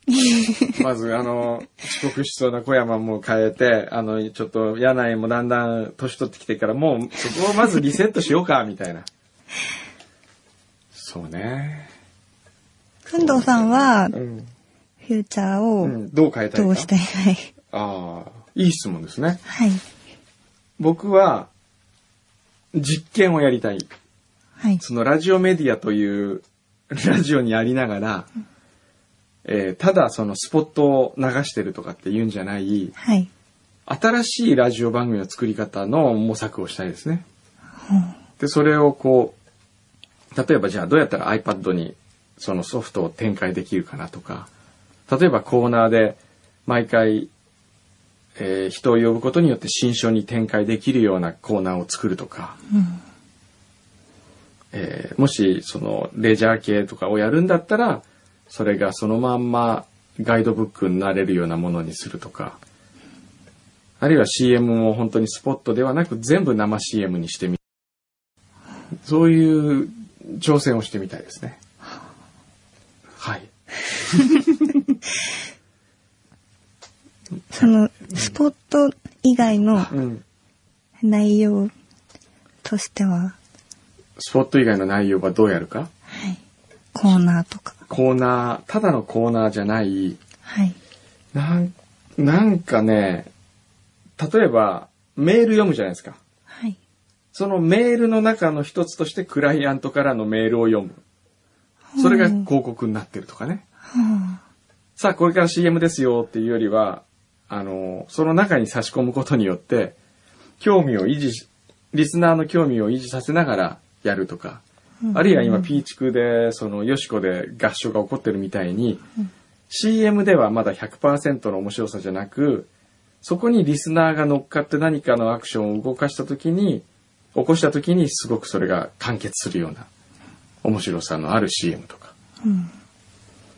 まず、あの、遅刻しそうな小山も変えて、あの、ちょっと柳井もだんだん年取ってきてから、もうそこをまずリセットしようか、みたいな。そうね。くんどうさんは、うん。フューチャーをうん、どう変えたいか？どうしたいはい？ああ、いい質問ですね。はい。僕は、実験をやりたい。はい。そのラジオメディアというラジオにありながら、えーただそのスポットを流してるとかって言うんじゃない、はい。新しいラジオ番組の作り方の模索をしたいですね。で、それをこう、例えばじゃあどうやったら iPad にそのソフトを展開できるかなとか、例えばコーナーで毎回、えー人を呼ぶことによって新書に展開できるようなコーナーを作るとか、えーもしそのレジャー系とかをやるんだったら、それがそのまんまガイドブックになれるようなものにするとか、あるいは CM も本当にスポットではなく全部生 CM にしてみそういう挑戦をしてみたいですね。はい。その、スポット以外のうん。内容としては、スポット以外の内容はどうやるか？はい。コーナーとか。コーナー、ただのコーナーじゃない、はい。なん、なんかね、例えばメール読むじゃないですか。はい。そのメールの中の一つとしてクライアントからのメールを読む。それが広告になってるとかね。はさあ、これから CM ですよっていうよりは、あの、その中に差し込むことによって、興味を維持し、リスナーの興味を維持させながらやるとか、あるいは今、ピーチクで、その、ヨシコで合唱が起こってるみたいに、CM ではまだ100%の面白さじゃなく、そこにリスナーが乗っかって何かのアクションを動かしたときに、起こしたときにすごくそれが完結するような面白さのある CM とか。うん。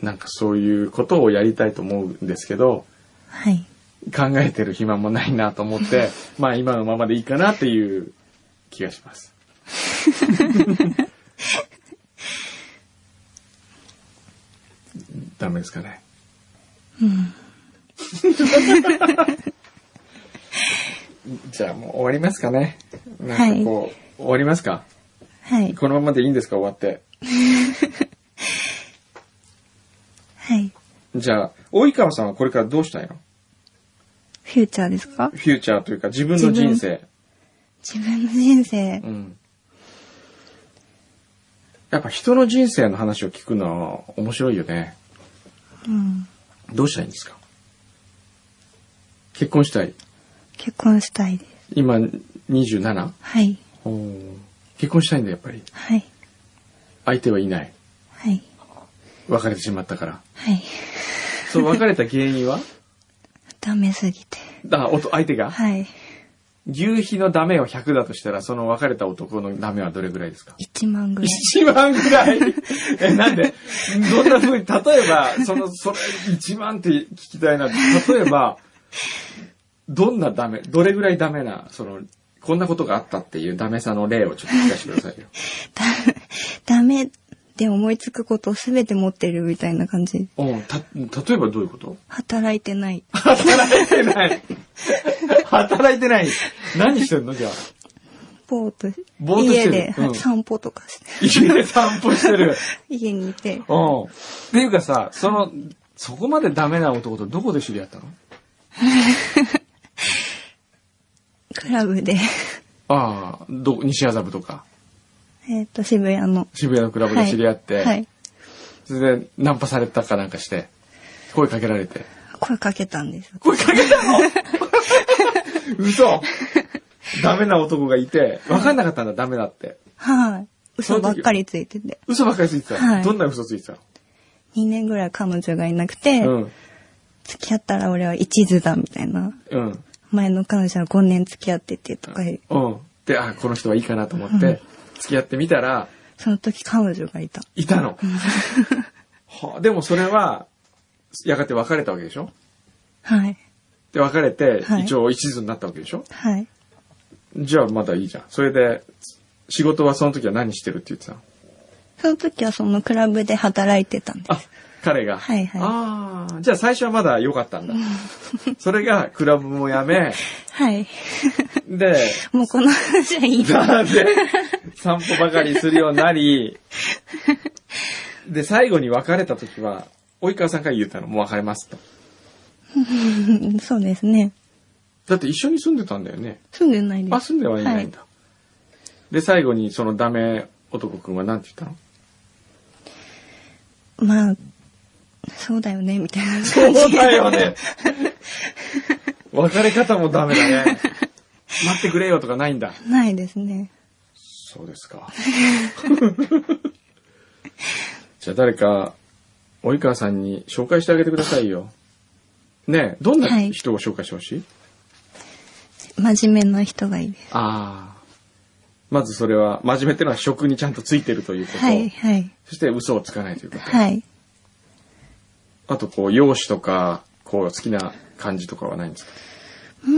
なんかそういうことをやりたいと思うんですけど、はい。考えてる暇もないなと思って、まあ今のままでいいかなっていう気がします。メですかね。じゃあもう終わりますかね。なんかこう、終わりますか？はい。このままでいいんですか？終わって。はい。じゃあ、及川さんはこれからどうしたいの？フューチャーですか？フューチャーというか自分の人生。自分の人生う。ん。やっぱ人の人生の話を聞くのは面白いよね。うん。どうしたいんですか？結婚したい。結婚したいです。今 27? はい。結婚したいんだやっぱり。はい。相手はいない。はい。別れてしまったから。はい。そう別れた原因は？ダメすぎて。あ、おと相手が？はい。牛皮のダメを100だとしたら、その別れた男のダメはどれぐらいですか？1万ぐらい。一万ぐらい？え、なんで？どんな風に、例えば、その、それ、一万って聞きたいな。例えば、どんなダメ、どれぐらいダメな、その、こんなことがあったっていうダメさの例をちょっと聞かせてくださいよ。ダメで思いつくことをすべて持ってるみたいな感じ。うん、た、例えばどういうこと？働いてない。働いてない。働いてない。何してんの？じゃあ。ぼーっと、ぼーっとしてる家でうん散歩とかして、家で散歩してる。家にいて、うん。っていうかさ、その、そこまでダメな男とどこで知り合ったの？クラブで、ああ、ど、西麻布とか、えっと、渋谷の。渋谷のクラブで知り合って、はい。はいそれでナンパされたかなんかして、声かけられて。声かけたんですよ。声かけたの？嘘ダメな男がいて、分かんなかったんだ、ダメだって。はい。嘘ばっかりついてて。嘘ばっかりついてた。はいどんな嘘ついてた2年ぐらい彼女がいなくて、のうん。付き合ったら俺は一途だみたいな。うん。前の彼女は5年付き合っててとか、うん。で、あ、この人はいいかなと思って、付き合ってみたら、その時彼女がいた。いたの。はあ、でもそれは、やがて別れたわけでしょ？はい。で、別れて、はい一応一途になったわけでしょ？はい。じゃあまだいいじゃん。それで、仕事はその時は何してるって言ってたの？その時はそのクラブで働いてたんです。あ、彼が。はいはいああ、じゃあ最初はまだ良かったんだ。それがクラブもやめ、はい。で、もうこの話はいいな。なんで、散歩ばかりするようになり、で、最後に別れた時は、及川さんから言ったの、もう別れますと。うんそうですね。だって一緒に住んでたんだよね。住んでないです。あ、住んではいないんだ。で、最後にそのダメ男くんは何て言ったの？まあ、そうだよね、みたいな。そうだよね。別れ方もダメだね。待ってくれよとかないんだ。ないですね。そうですか。じゃあ誰か、及川さんに紹介してあげてくださいよ。ねえ、どんなはい人を紹介してほしい、真面目な人がいいです。ああ。まずそれは、真面目っていうのは職にちゃんとついてるということ。はい、はい。そして嘘をつかないということ。はい。あと、こう、容姿とか、こう、好きな感じとかはないんですか？うー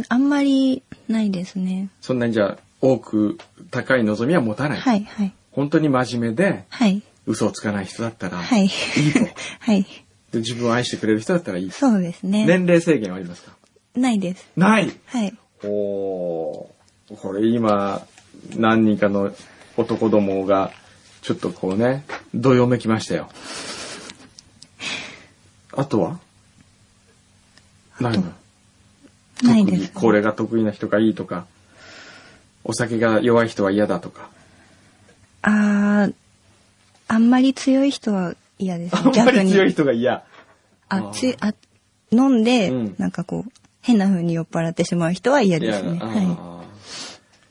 ん、あんまりないですね。そんなにじゃあ、多く高い望みは持たない。はい、はい。本当に真面目で、はい。嘘をつかない人だったら、はい。いいと。はい。で自分を愛してくれる人だったらいい。そうですね。年齢制限はありますか？ないです。ない？はい。おーこれ今、何人かの男どもが、ちょっとこうね、どよめきましたよ。あとは？ないの？ないです。これが得意な人がいいとか、お酒が弱い人は嫌だとか。あー、あんまり強い人は嫌です。あんま。り強い人が嫌。あ、つい、あ、飲んで、うんなんかこう、変な風に酔っ払ってしまう人は嫌ですね。はあー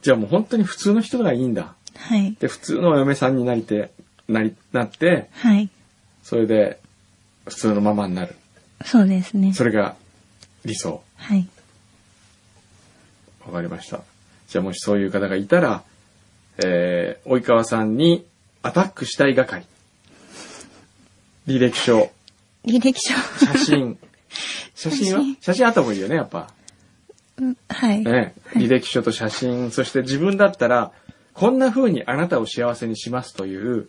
じゃあもう本当に普通の人がいいんだ。い。はい。で、普通のお嫁さんになりて、なり、なって、はい。それで、普通のままになる。そうですね。それが理想。はい。わかりました。じゃあもしそういう方がいたら、えー、及川さんにアタックしたい係。履歴書、履歴書。写真。写真は？写真あった方がいいよね、やっぱ。うんはい。ね、履歴書と写真、そして自分だったら、こんな風にあなたを幸せにしますという、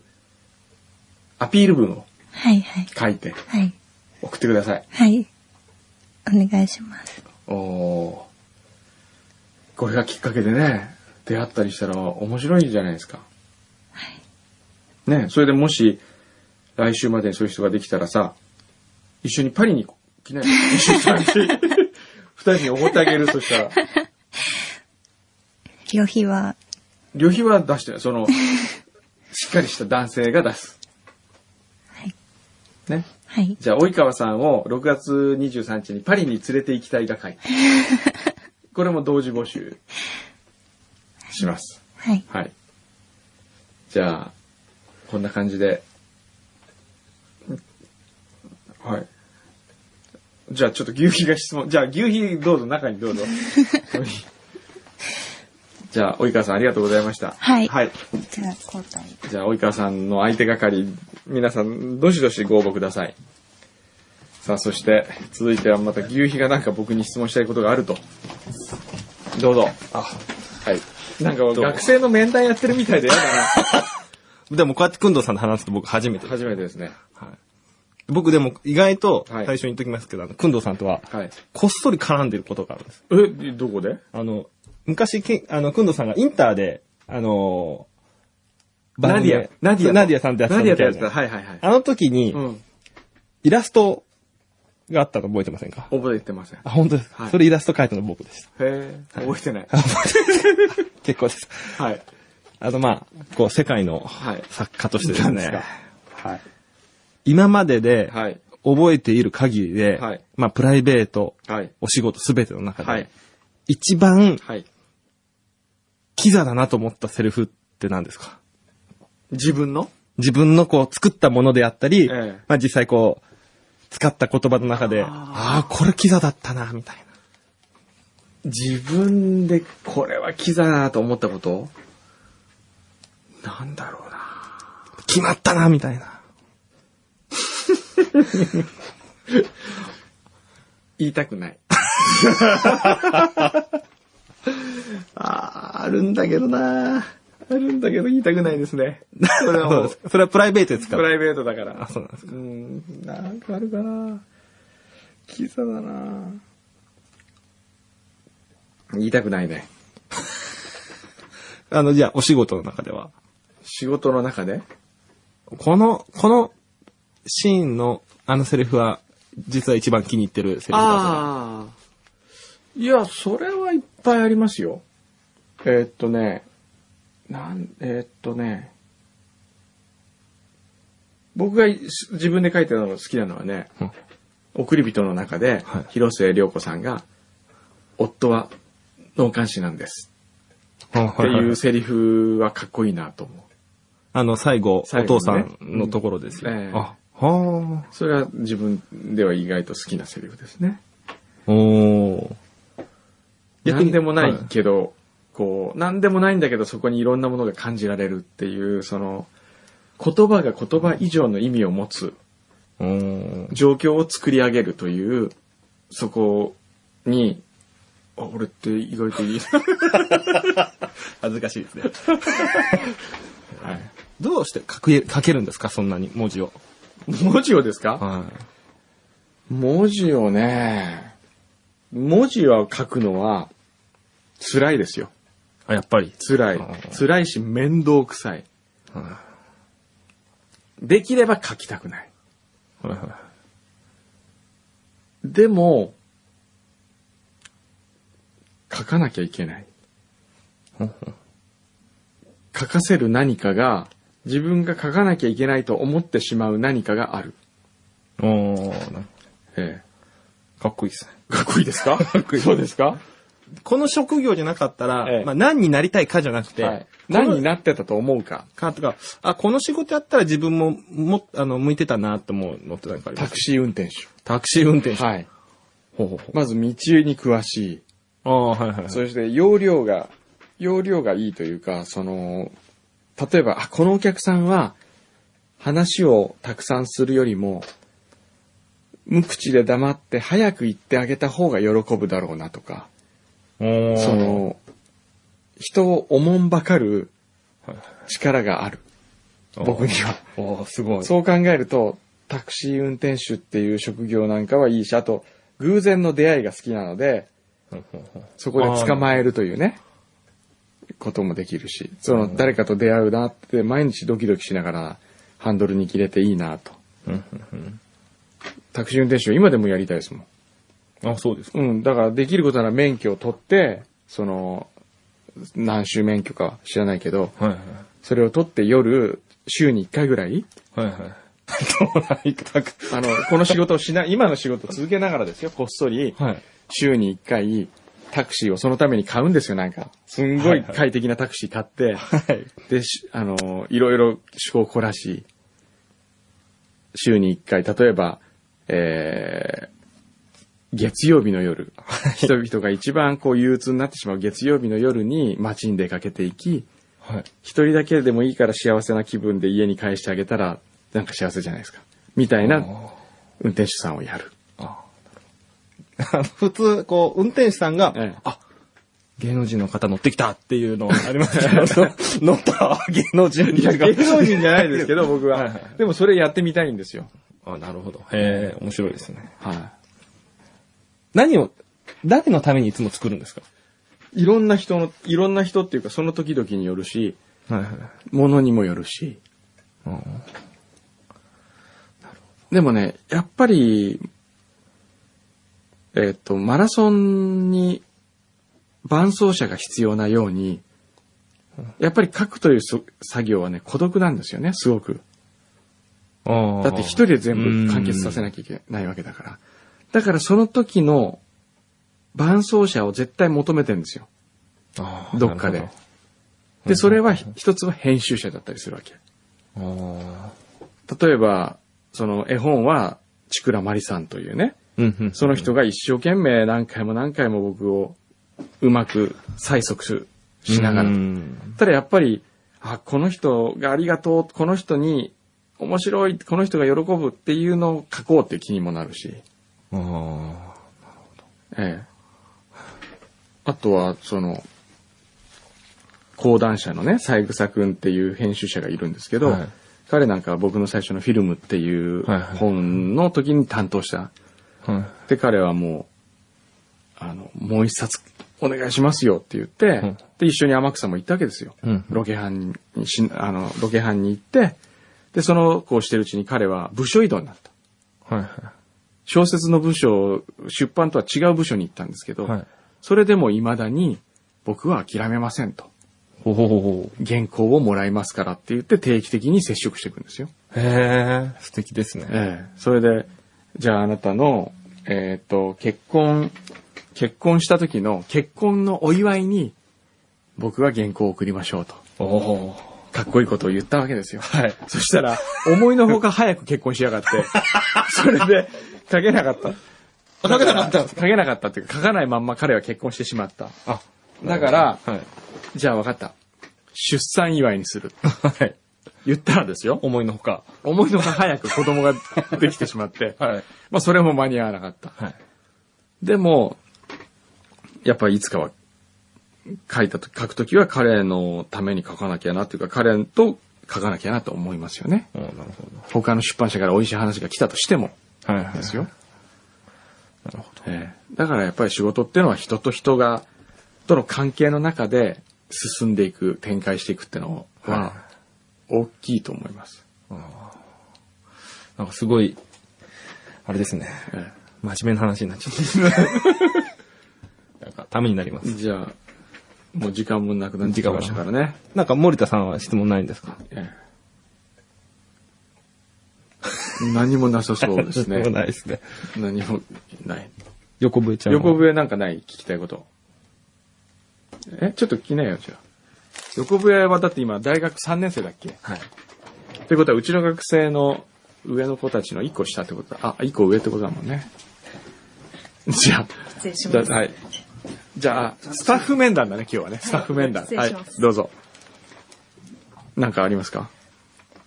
アピール文をはい、はい。書いてはい。送ってください。はい。お願いします。おーこれがきっかけでね、出会ったりしたら面白いじゃないですか。はい。ね、それでもし、来週までにそういう人ができたらさ、一緒にパリに来ない一緒に二人におごってあげる、そしたら。旅費は、旅費は出して、その、しっかりした男性が出す。はい。ね。はい。じゃあ、及川さんを6月23日にパリに連れて行きたいが会。これも同時募集します。はい。はい。じゃあ、こんな感じで。はい。じゃあちょっと牛皮が質問。じゃあ牛皮どうぞ、中にどうぞ。じゃあ、及川さんありがとうございました。はいはい。じゃあ、交代。じゃあ、及川さんの相手係、皆さん、どしどしご応募ください。さあ、そして、続いてはまた牛皮がなんか僕に質問したいことがあると。どうぞ。あ、はい。なんか学生の面談やってるみたいでやだな。でもこうやってくんどうさんと話すと僕初めてです。初めてですね。僕でも意外と、はい最初に言っときますけど、あの、くんどうさんとは、はい。こっそり絡んでることがあるんです。え、どこで？あの、昔、けあの、くんどうさんがインターで、あのーナディア。ナディア。ナディアさんってやってたナディアってやつだ。はいはいはい。あの時に、うん。イラストがあったの覚えてませんか？覚えてません。へあ、本当ですか、はいそれイラスト描いたの僕でした。え、覚えてない。結構です。はい。あとまあ、こう、世界のはい作家としてですね、はい。今までではい。覚えている限りで、はいまあ、プライベート、はい。お仕事すべての中で、はい。一番はい。キザだなと思ったセリフって何ですか？自分の？自分のこう作ったものであったり、ええまあ実際こう、使った言葉の中で、あーああー、これキザだったな、みたいな。自分でこれはキザだなと思ったこと？なんだろうな。決まったな、みたいな。言いたくない。あーあるんだけどな。あるんだけど言いたくないですね。それはもうそれはプライベートですかプライベートだから。あ、そうなんですか。うん、なんかあるかな。キザだな。言いたくないね。あの、じゃあ、お仕事の中では、仕事の中で？この、このシーンのあのセリフは、実は一番気に入ってるセリフだああ。いや、それはいっぱいありますよ。えーっとね、なん、えーっとね、僕がす自分で書いてたのが好きなのはね、うん送り人の中で、はい広末涼子さんが、夫は農閑士なんです。っていうセリフはかっこいいなと思う。あの、最後、最後お父さんのところですよ。うんええあ、はそれは自分では意外と好きなセリフですね。あ。おー。なんでもないはけど、こう、なんでもないんだけどそこにいろんなものが感じられるっていう、その、言葉が言葉以上の意味を持つ状況を作り上げるという、そこに、あ、俺って意外といい。恥ずかしいですね。はいどうして書け書けるんですか？そんなに文字を。文字をですか？は文字をね、文字を書くのは辛いですよ。い。あ、やっぱり？辛い。辛いし面倒くさい。はできれば書きたくない。いはいはいでも、書かなきゃいけない。書かせる何かが、自分が書かなきゃいけないと思ってしまう何かがある。おーなえかっこいいですね。え、かっこいいですか？そうですか？この職業じゃなかったら、ええまあ何になりたいかじゃなくて、はい。何になってたと思うか？かとか、あ、この仕事やったら自分も、も、あの、向いてたなって思うのって何かあります？タクシー運転手。タクシー運転手。はい。ほうほうほう。まず道に詳しい。ああ、はいはいはい。そして容量が、容量がいいというか、その、例えば、あ、このお客さんは、話をたくさんするよりも、無口で黙って早く言ってあげた方が喜ぶだろうなとか、そ、の、人をおもんばかるはい力がある。僕には。おーすごい。そう考えると、タクシー運転手っていう職業なんかはいいし、あと、偶然の出会いが好きなので、そこで捕まえるというね、こともできるし、その誰かと出会うなって毎日ドキドキしながらハンドルに切れていいなと。タクシー運転手は今でもやりたいですもん。あ、そうですか。うん、だからできることなら免許を取って、その、何種免許か知らないけど、はいはい。それを取って夜、週に1回ぐらい、はいはい。あの、この仕事をしな、今の仕事を続けながらですよ、こっそり、はい。週に1回、タクシーをそのために買うんですよ、なんか。すんごい快適なタクシー買って、はい。で、しあの、いろいろ趣向を凝らし、週に1回、例えば、えー、月曜日の夜、人々が一番こう憂鬱になってしまう月曜日の夜に街に出かけていき、はい。一人だけでもいいから幸せな気分で家に帰してあげたら、なんか幸せじゃないですか。みたいな運転手さんをやる。ああの普通、こう、運転手さんが、ええあ、芸能人の方乗ってきたっていうのありますけど、乗った芸能人いや、が芸能人じゃないですけど、僕は。はいはいでもそれやってみたいんですよ。あ、なるほど。へえ、面白いですね。は何を、誰のためにいつも作るんですか？い。いろんな人の、いろんな人っていうか、その時々によるし、はいはい。ものにもよるし。でもね、やっぱり、えっ、と、マラソンに伴走者が必要なように、やっぱり書くというそ作業はね、孤独なんですよね、すごく。あだって一人で全部完結させなきゃいけないわけだから。だからその時の伴走者を絶対求めてるんですよ。どっかでで、それは一つは編集者だったりするわけ。例えば、その絵本は、ちくらまりさんというね、ーうんうん。その人が一生懸命何回も何回も僕をうまく催促ししながらう。んただやっぱり、あ、この人がありがとう、この人に面白い、この人が喜ぶっていうのを書こうっていう気にもなるし、あええ。あとは、その、講談社のね、三枝くんっていう編集者がいるんですけど、はい彼なんかは僕の最初のフィルムっていう本の時に担当した。あ。はい。で、彼はもう、あの、もう一冊お願いしますよって言って、うんで、一緒に天草も行ったわけですよ。うんロケ班にし、あの、ロケ班に行って、で、その子をしてるうちに彼は部署移動になった。はいは小説の部署、出版とは違う部署に行ったんですけど、い。はい。それでも未だに僕は諦めませんと。ほほほほ。原稿をもらいますからって言って定期的に接触していくんですよ。へえ、素敵ですね。ええ。それで、じゃああなたの、えっ、と、結婚、結婚した時の結婚のお祝いに僕は原稿を送りましょうと。おおかっこいいことを言ったわけですよ。はい。そしたら、思いのほか早く結婚しやがって、それで、書けなかった。書けなかった書けなかったっていうか、書かないまんま彼は結婚してしまった。あ、だから、はい。じゃあ分かった。出産祝いにする。はい。言ったらですよ。思いのほか。思いのほか早く子供ができてしまって、はい。まあそれも間に合わなかった。はい。でも、やっぱりいつかは、書いたと、書くときは彼のために書かなきゃなっていうか、彼と書かなきゃなと思いますよね。おなるほ他の出版社から美味しい話が来たとしてもど。はいはい。ですよ。なるほど。ええだからやっぱり仕事っていうのは人と人が、との関係の中で進んでいく、展開していくっていうのはは、大きいと思います。なんかすごい、あれですね。え真面目な話になっちゃった。なんか、ためになります。えじゃあ、もう時間もなくなってきましたからね。なんか森田さんは質問ないんですか？ええ何もなさそうですね。ないですね。何もない。横笛ちゃんは？横笛なんかない？聞きたいこと。えちょっと聞きなよ、じゃあ。横笛はだって今大学3年生だっけ？はい。ということはうちの学生の上の子たちの1個下ってことだ。あ、1個上ってことだもんね。じゃあ、失礼しじゃあ、はい。じゃあ、スタッフ面談だね、今日はね。スタッフ面談。はい失礼します。どうぞ。なんかありますか？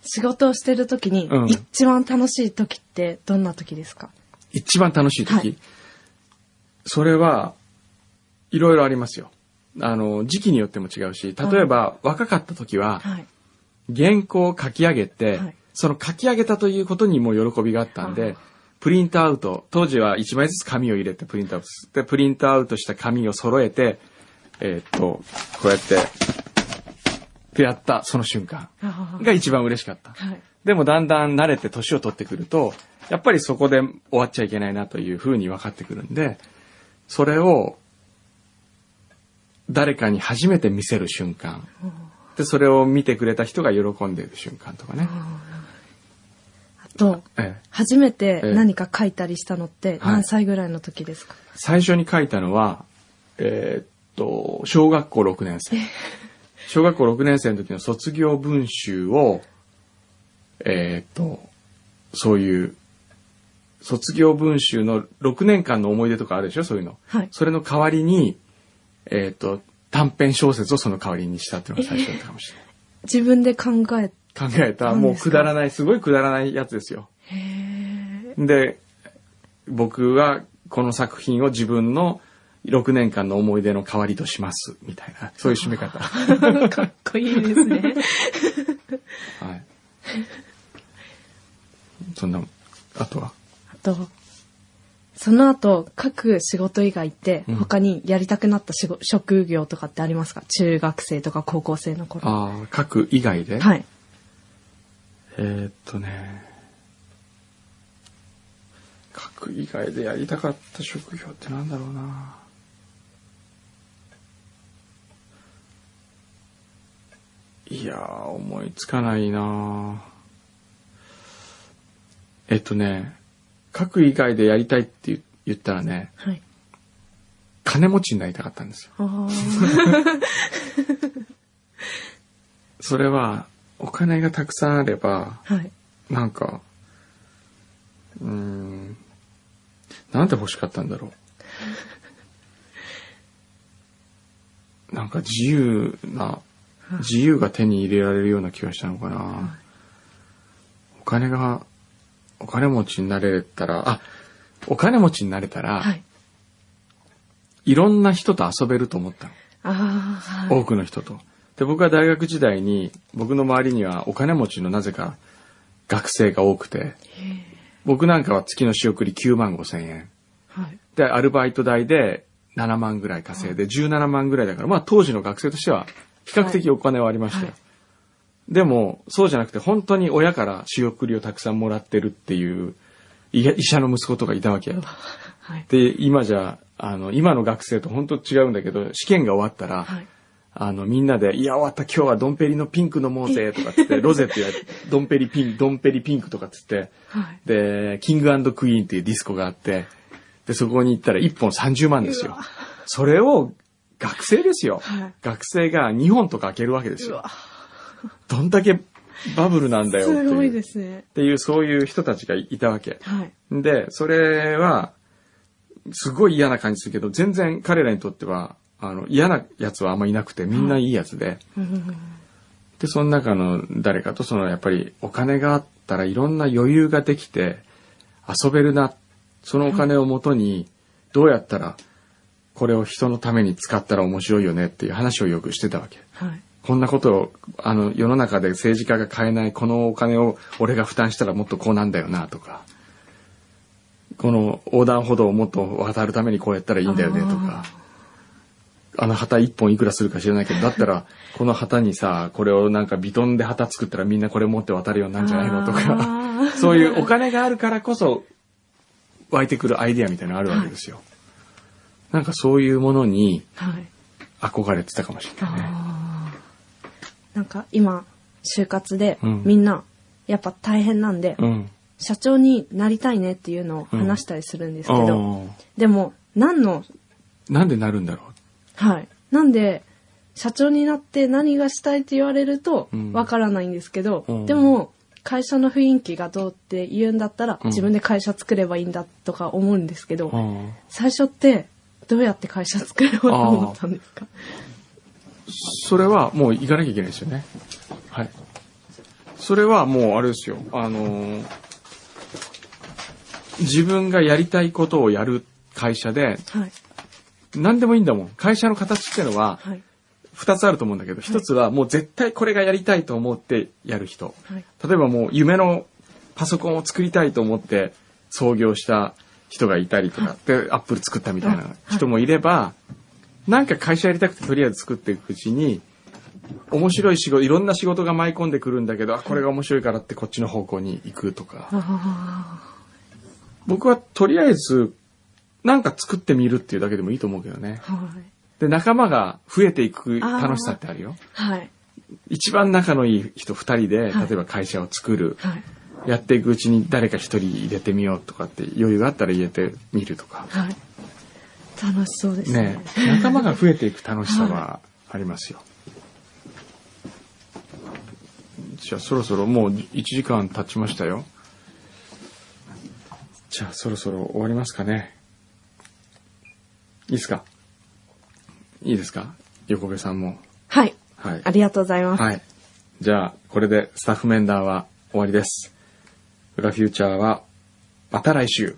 仕事をしてる時にうん、一番楽しい時ってどんな時ですか、一番楽しい時、はいそれは、いろいろありますよ。あの、時期によっても違うし、例えば、若かった時は、はい。原稿を書き上げて、はいその書き上げたということにも喜びがあったんで、プリントアウト、当時は1枚ずつ紙を入れてプリントアウトするで、プリントアウトした紙を揃えて、えーっと、こうやって、ってやったその瞬間が一番嬉しかった。はい。でもだんだん慣れて年を取ってくると、やっぱりそこで終わっちゃいけないなというふうに分かってくるんで、それを誰かに初めて見せる瞬間。で、それを見てくれた人が喜んでいる瞬間とかね。あと、ええ、初めてええ。何か書いたりしたのってはい。何歳ぐらいの時ですか、最初に書いたのは、えーっと、小学校6年生。小学校6年生の時の卒業文集を、えーっと、そういう、卒業文集の6年間の思い出とかあるでしょ？そういうの。はい。それの代わりに、えーっと、短編小説をその代わりにしたっていうのが最初だったかもしれない。自分で考え、考えた、もうくだらない、すごいくだらないやつですよ。で、僕はこの作品を自分の6年間の思い出の代わりとします、みたいな、そういう締め方。は かっこいいですね。い。そんな、あとは？あと、その後、書く仕事以外って、うん他にやりたくなった仕事職業とかってありますか？中学生とか高校生の頃。ああ、書く以外で、はい。えーっとね、書く以外でやりたかった職業ってなんだろうな。いやー、思いつかないなえっとね、書く以外でやりたいって言言ったらね、はい。金持ちになりたかったんですよ。あ それは、お金がたくさんあれば、あ。はい。なんか、うーん、なんで欲しかったんだろう。なんか自由な、自由が手に入れられるような気がしたのかな。お金が、お金持ちになれたら、あ、お金持ちになれたら、はい。いろんな人と遊べると思ったの。はい。多くの人と。で、僕は大学時代に、僕の周りにはお金持ちのなぜか学生が多くて、僕なんかは月の仕送り9万5千円。はい。で、アルバイト代で7万ぐらい稼いで、17万ぐらいだから、まあ当時の学生としては比較的お金はありましたよ。はいでも、そうじゃなくて本当に親から仕送りをたくさんもらってるっていう、医者の息子とかいたわけよ。はい。で、今じゃ、あの、今の学生と本当違うんだけど、試験が終わったら、はい。あの、みんなで、いや、終わった、今日はドンペリのピンク飲もうぜ、とかって、ロゼってやドンペリピン、ドンペリピンクとかっつって、はい。で、キングクイーンっていうディスコがあって、で、そこに行ったら1本30万ですよ。それを学生ですよ。はい学生が2本とか開けるわけですよ。どんだけバブルなんだよっていう。すごいですねっ。ていう、そういう人たちがいたわけ。はい。で、それは、すごい嫌な感じするけど、全然彼らにとっては、あの、嫌なやつはあんまいなくて、みんないいやつで、で、その中の誰かと、その、やっぱりお金があったらいろんな余裕ができて、遊べるな。そのお金をもとに、どうやったら、これを人のために使ったら面白いよねっていう話をよくしてたわけ。はい。こんなことを、あの、世の中で政治家が買えないこのお金を俺が負担したらもっとこうなんだよなとか、この横断歩道をもっと渡るためにこうやったらいいんだよねとか、あの旗一本いくらするか知らないけど、だったらこの旗にさ、これをなんかビトンで旗作ったらみんなこれ持って渡るようになるんじゃないのとか、そういうお金があるからこそ湧いてくるアイディアみたいなのがあるわけですよ。なんかそういうものにはい。憧れてたかもしれないね。なんか今、就活でうん。みんな、やっぱ大変なんで、うん。社長になりたいねっていうのを話したりするんですけど、あーでも、何の、なんでなるんだろはい。なんで、社長になって何がしたいって言われるとうん、わからないんですけど、うん。でも、会社の雰囲気がどうって言うんだったら、うん。自分で会社作ればいいんだとか思うんですけど、う。あ最初って、どうやって会社作ろうと思ったんですか？それはもう行かなきゃいけないですよね。はい。それはもうあれですよ。あのー自分がやりたいことをやる会社で、はい。何でもいいんだもん。会社の形ってのは、はい。二つあると思うんだけど、一つはもう絶対これがやりたいと思ってやる人。はい。例えばもう夢のパソコンを作りたいと思って創業した人がいたりとか、で、アップル作ったみたいな人もいれば、なんか会社やりたくてとりあえず作っていくうちに、面白い仕事、いろんな仕事が舞い込んでくるんだけど、あ、これが面白いからってこっちの方向に行くとか。あ僕はとりあえず、なんか作ってみるっていうだけでもいいと思うけどね。あ、はい。で、仲間が増えていく楽しさってあるよ。はい。一番仲のいい人二人で、例はいえば会社を作る。はい。やっていくうちに誰か一人入れてみようとかって余裕があったら入れてみるとか。はい。楽しそうですね。ね仲間が増えていく楽しさはありますよ。じゃあそろそろもう1時間経ちましたよ。じゃあそろそろ終わりますかね。いいですか？いいですか？横部さんも。はい。はい。ありがとうございます。はい。じゃあ、これでスタッフ面談は終わりです。裏フューチャーは、また来週。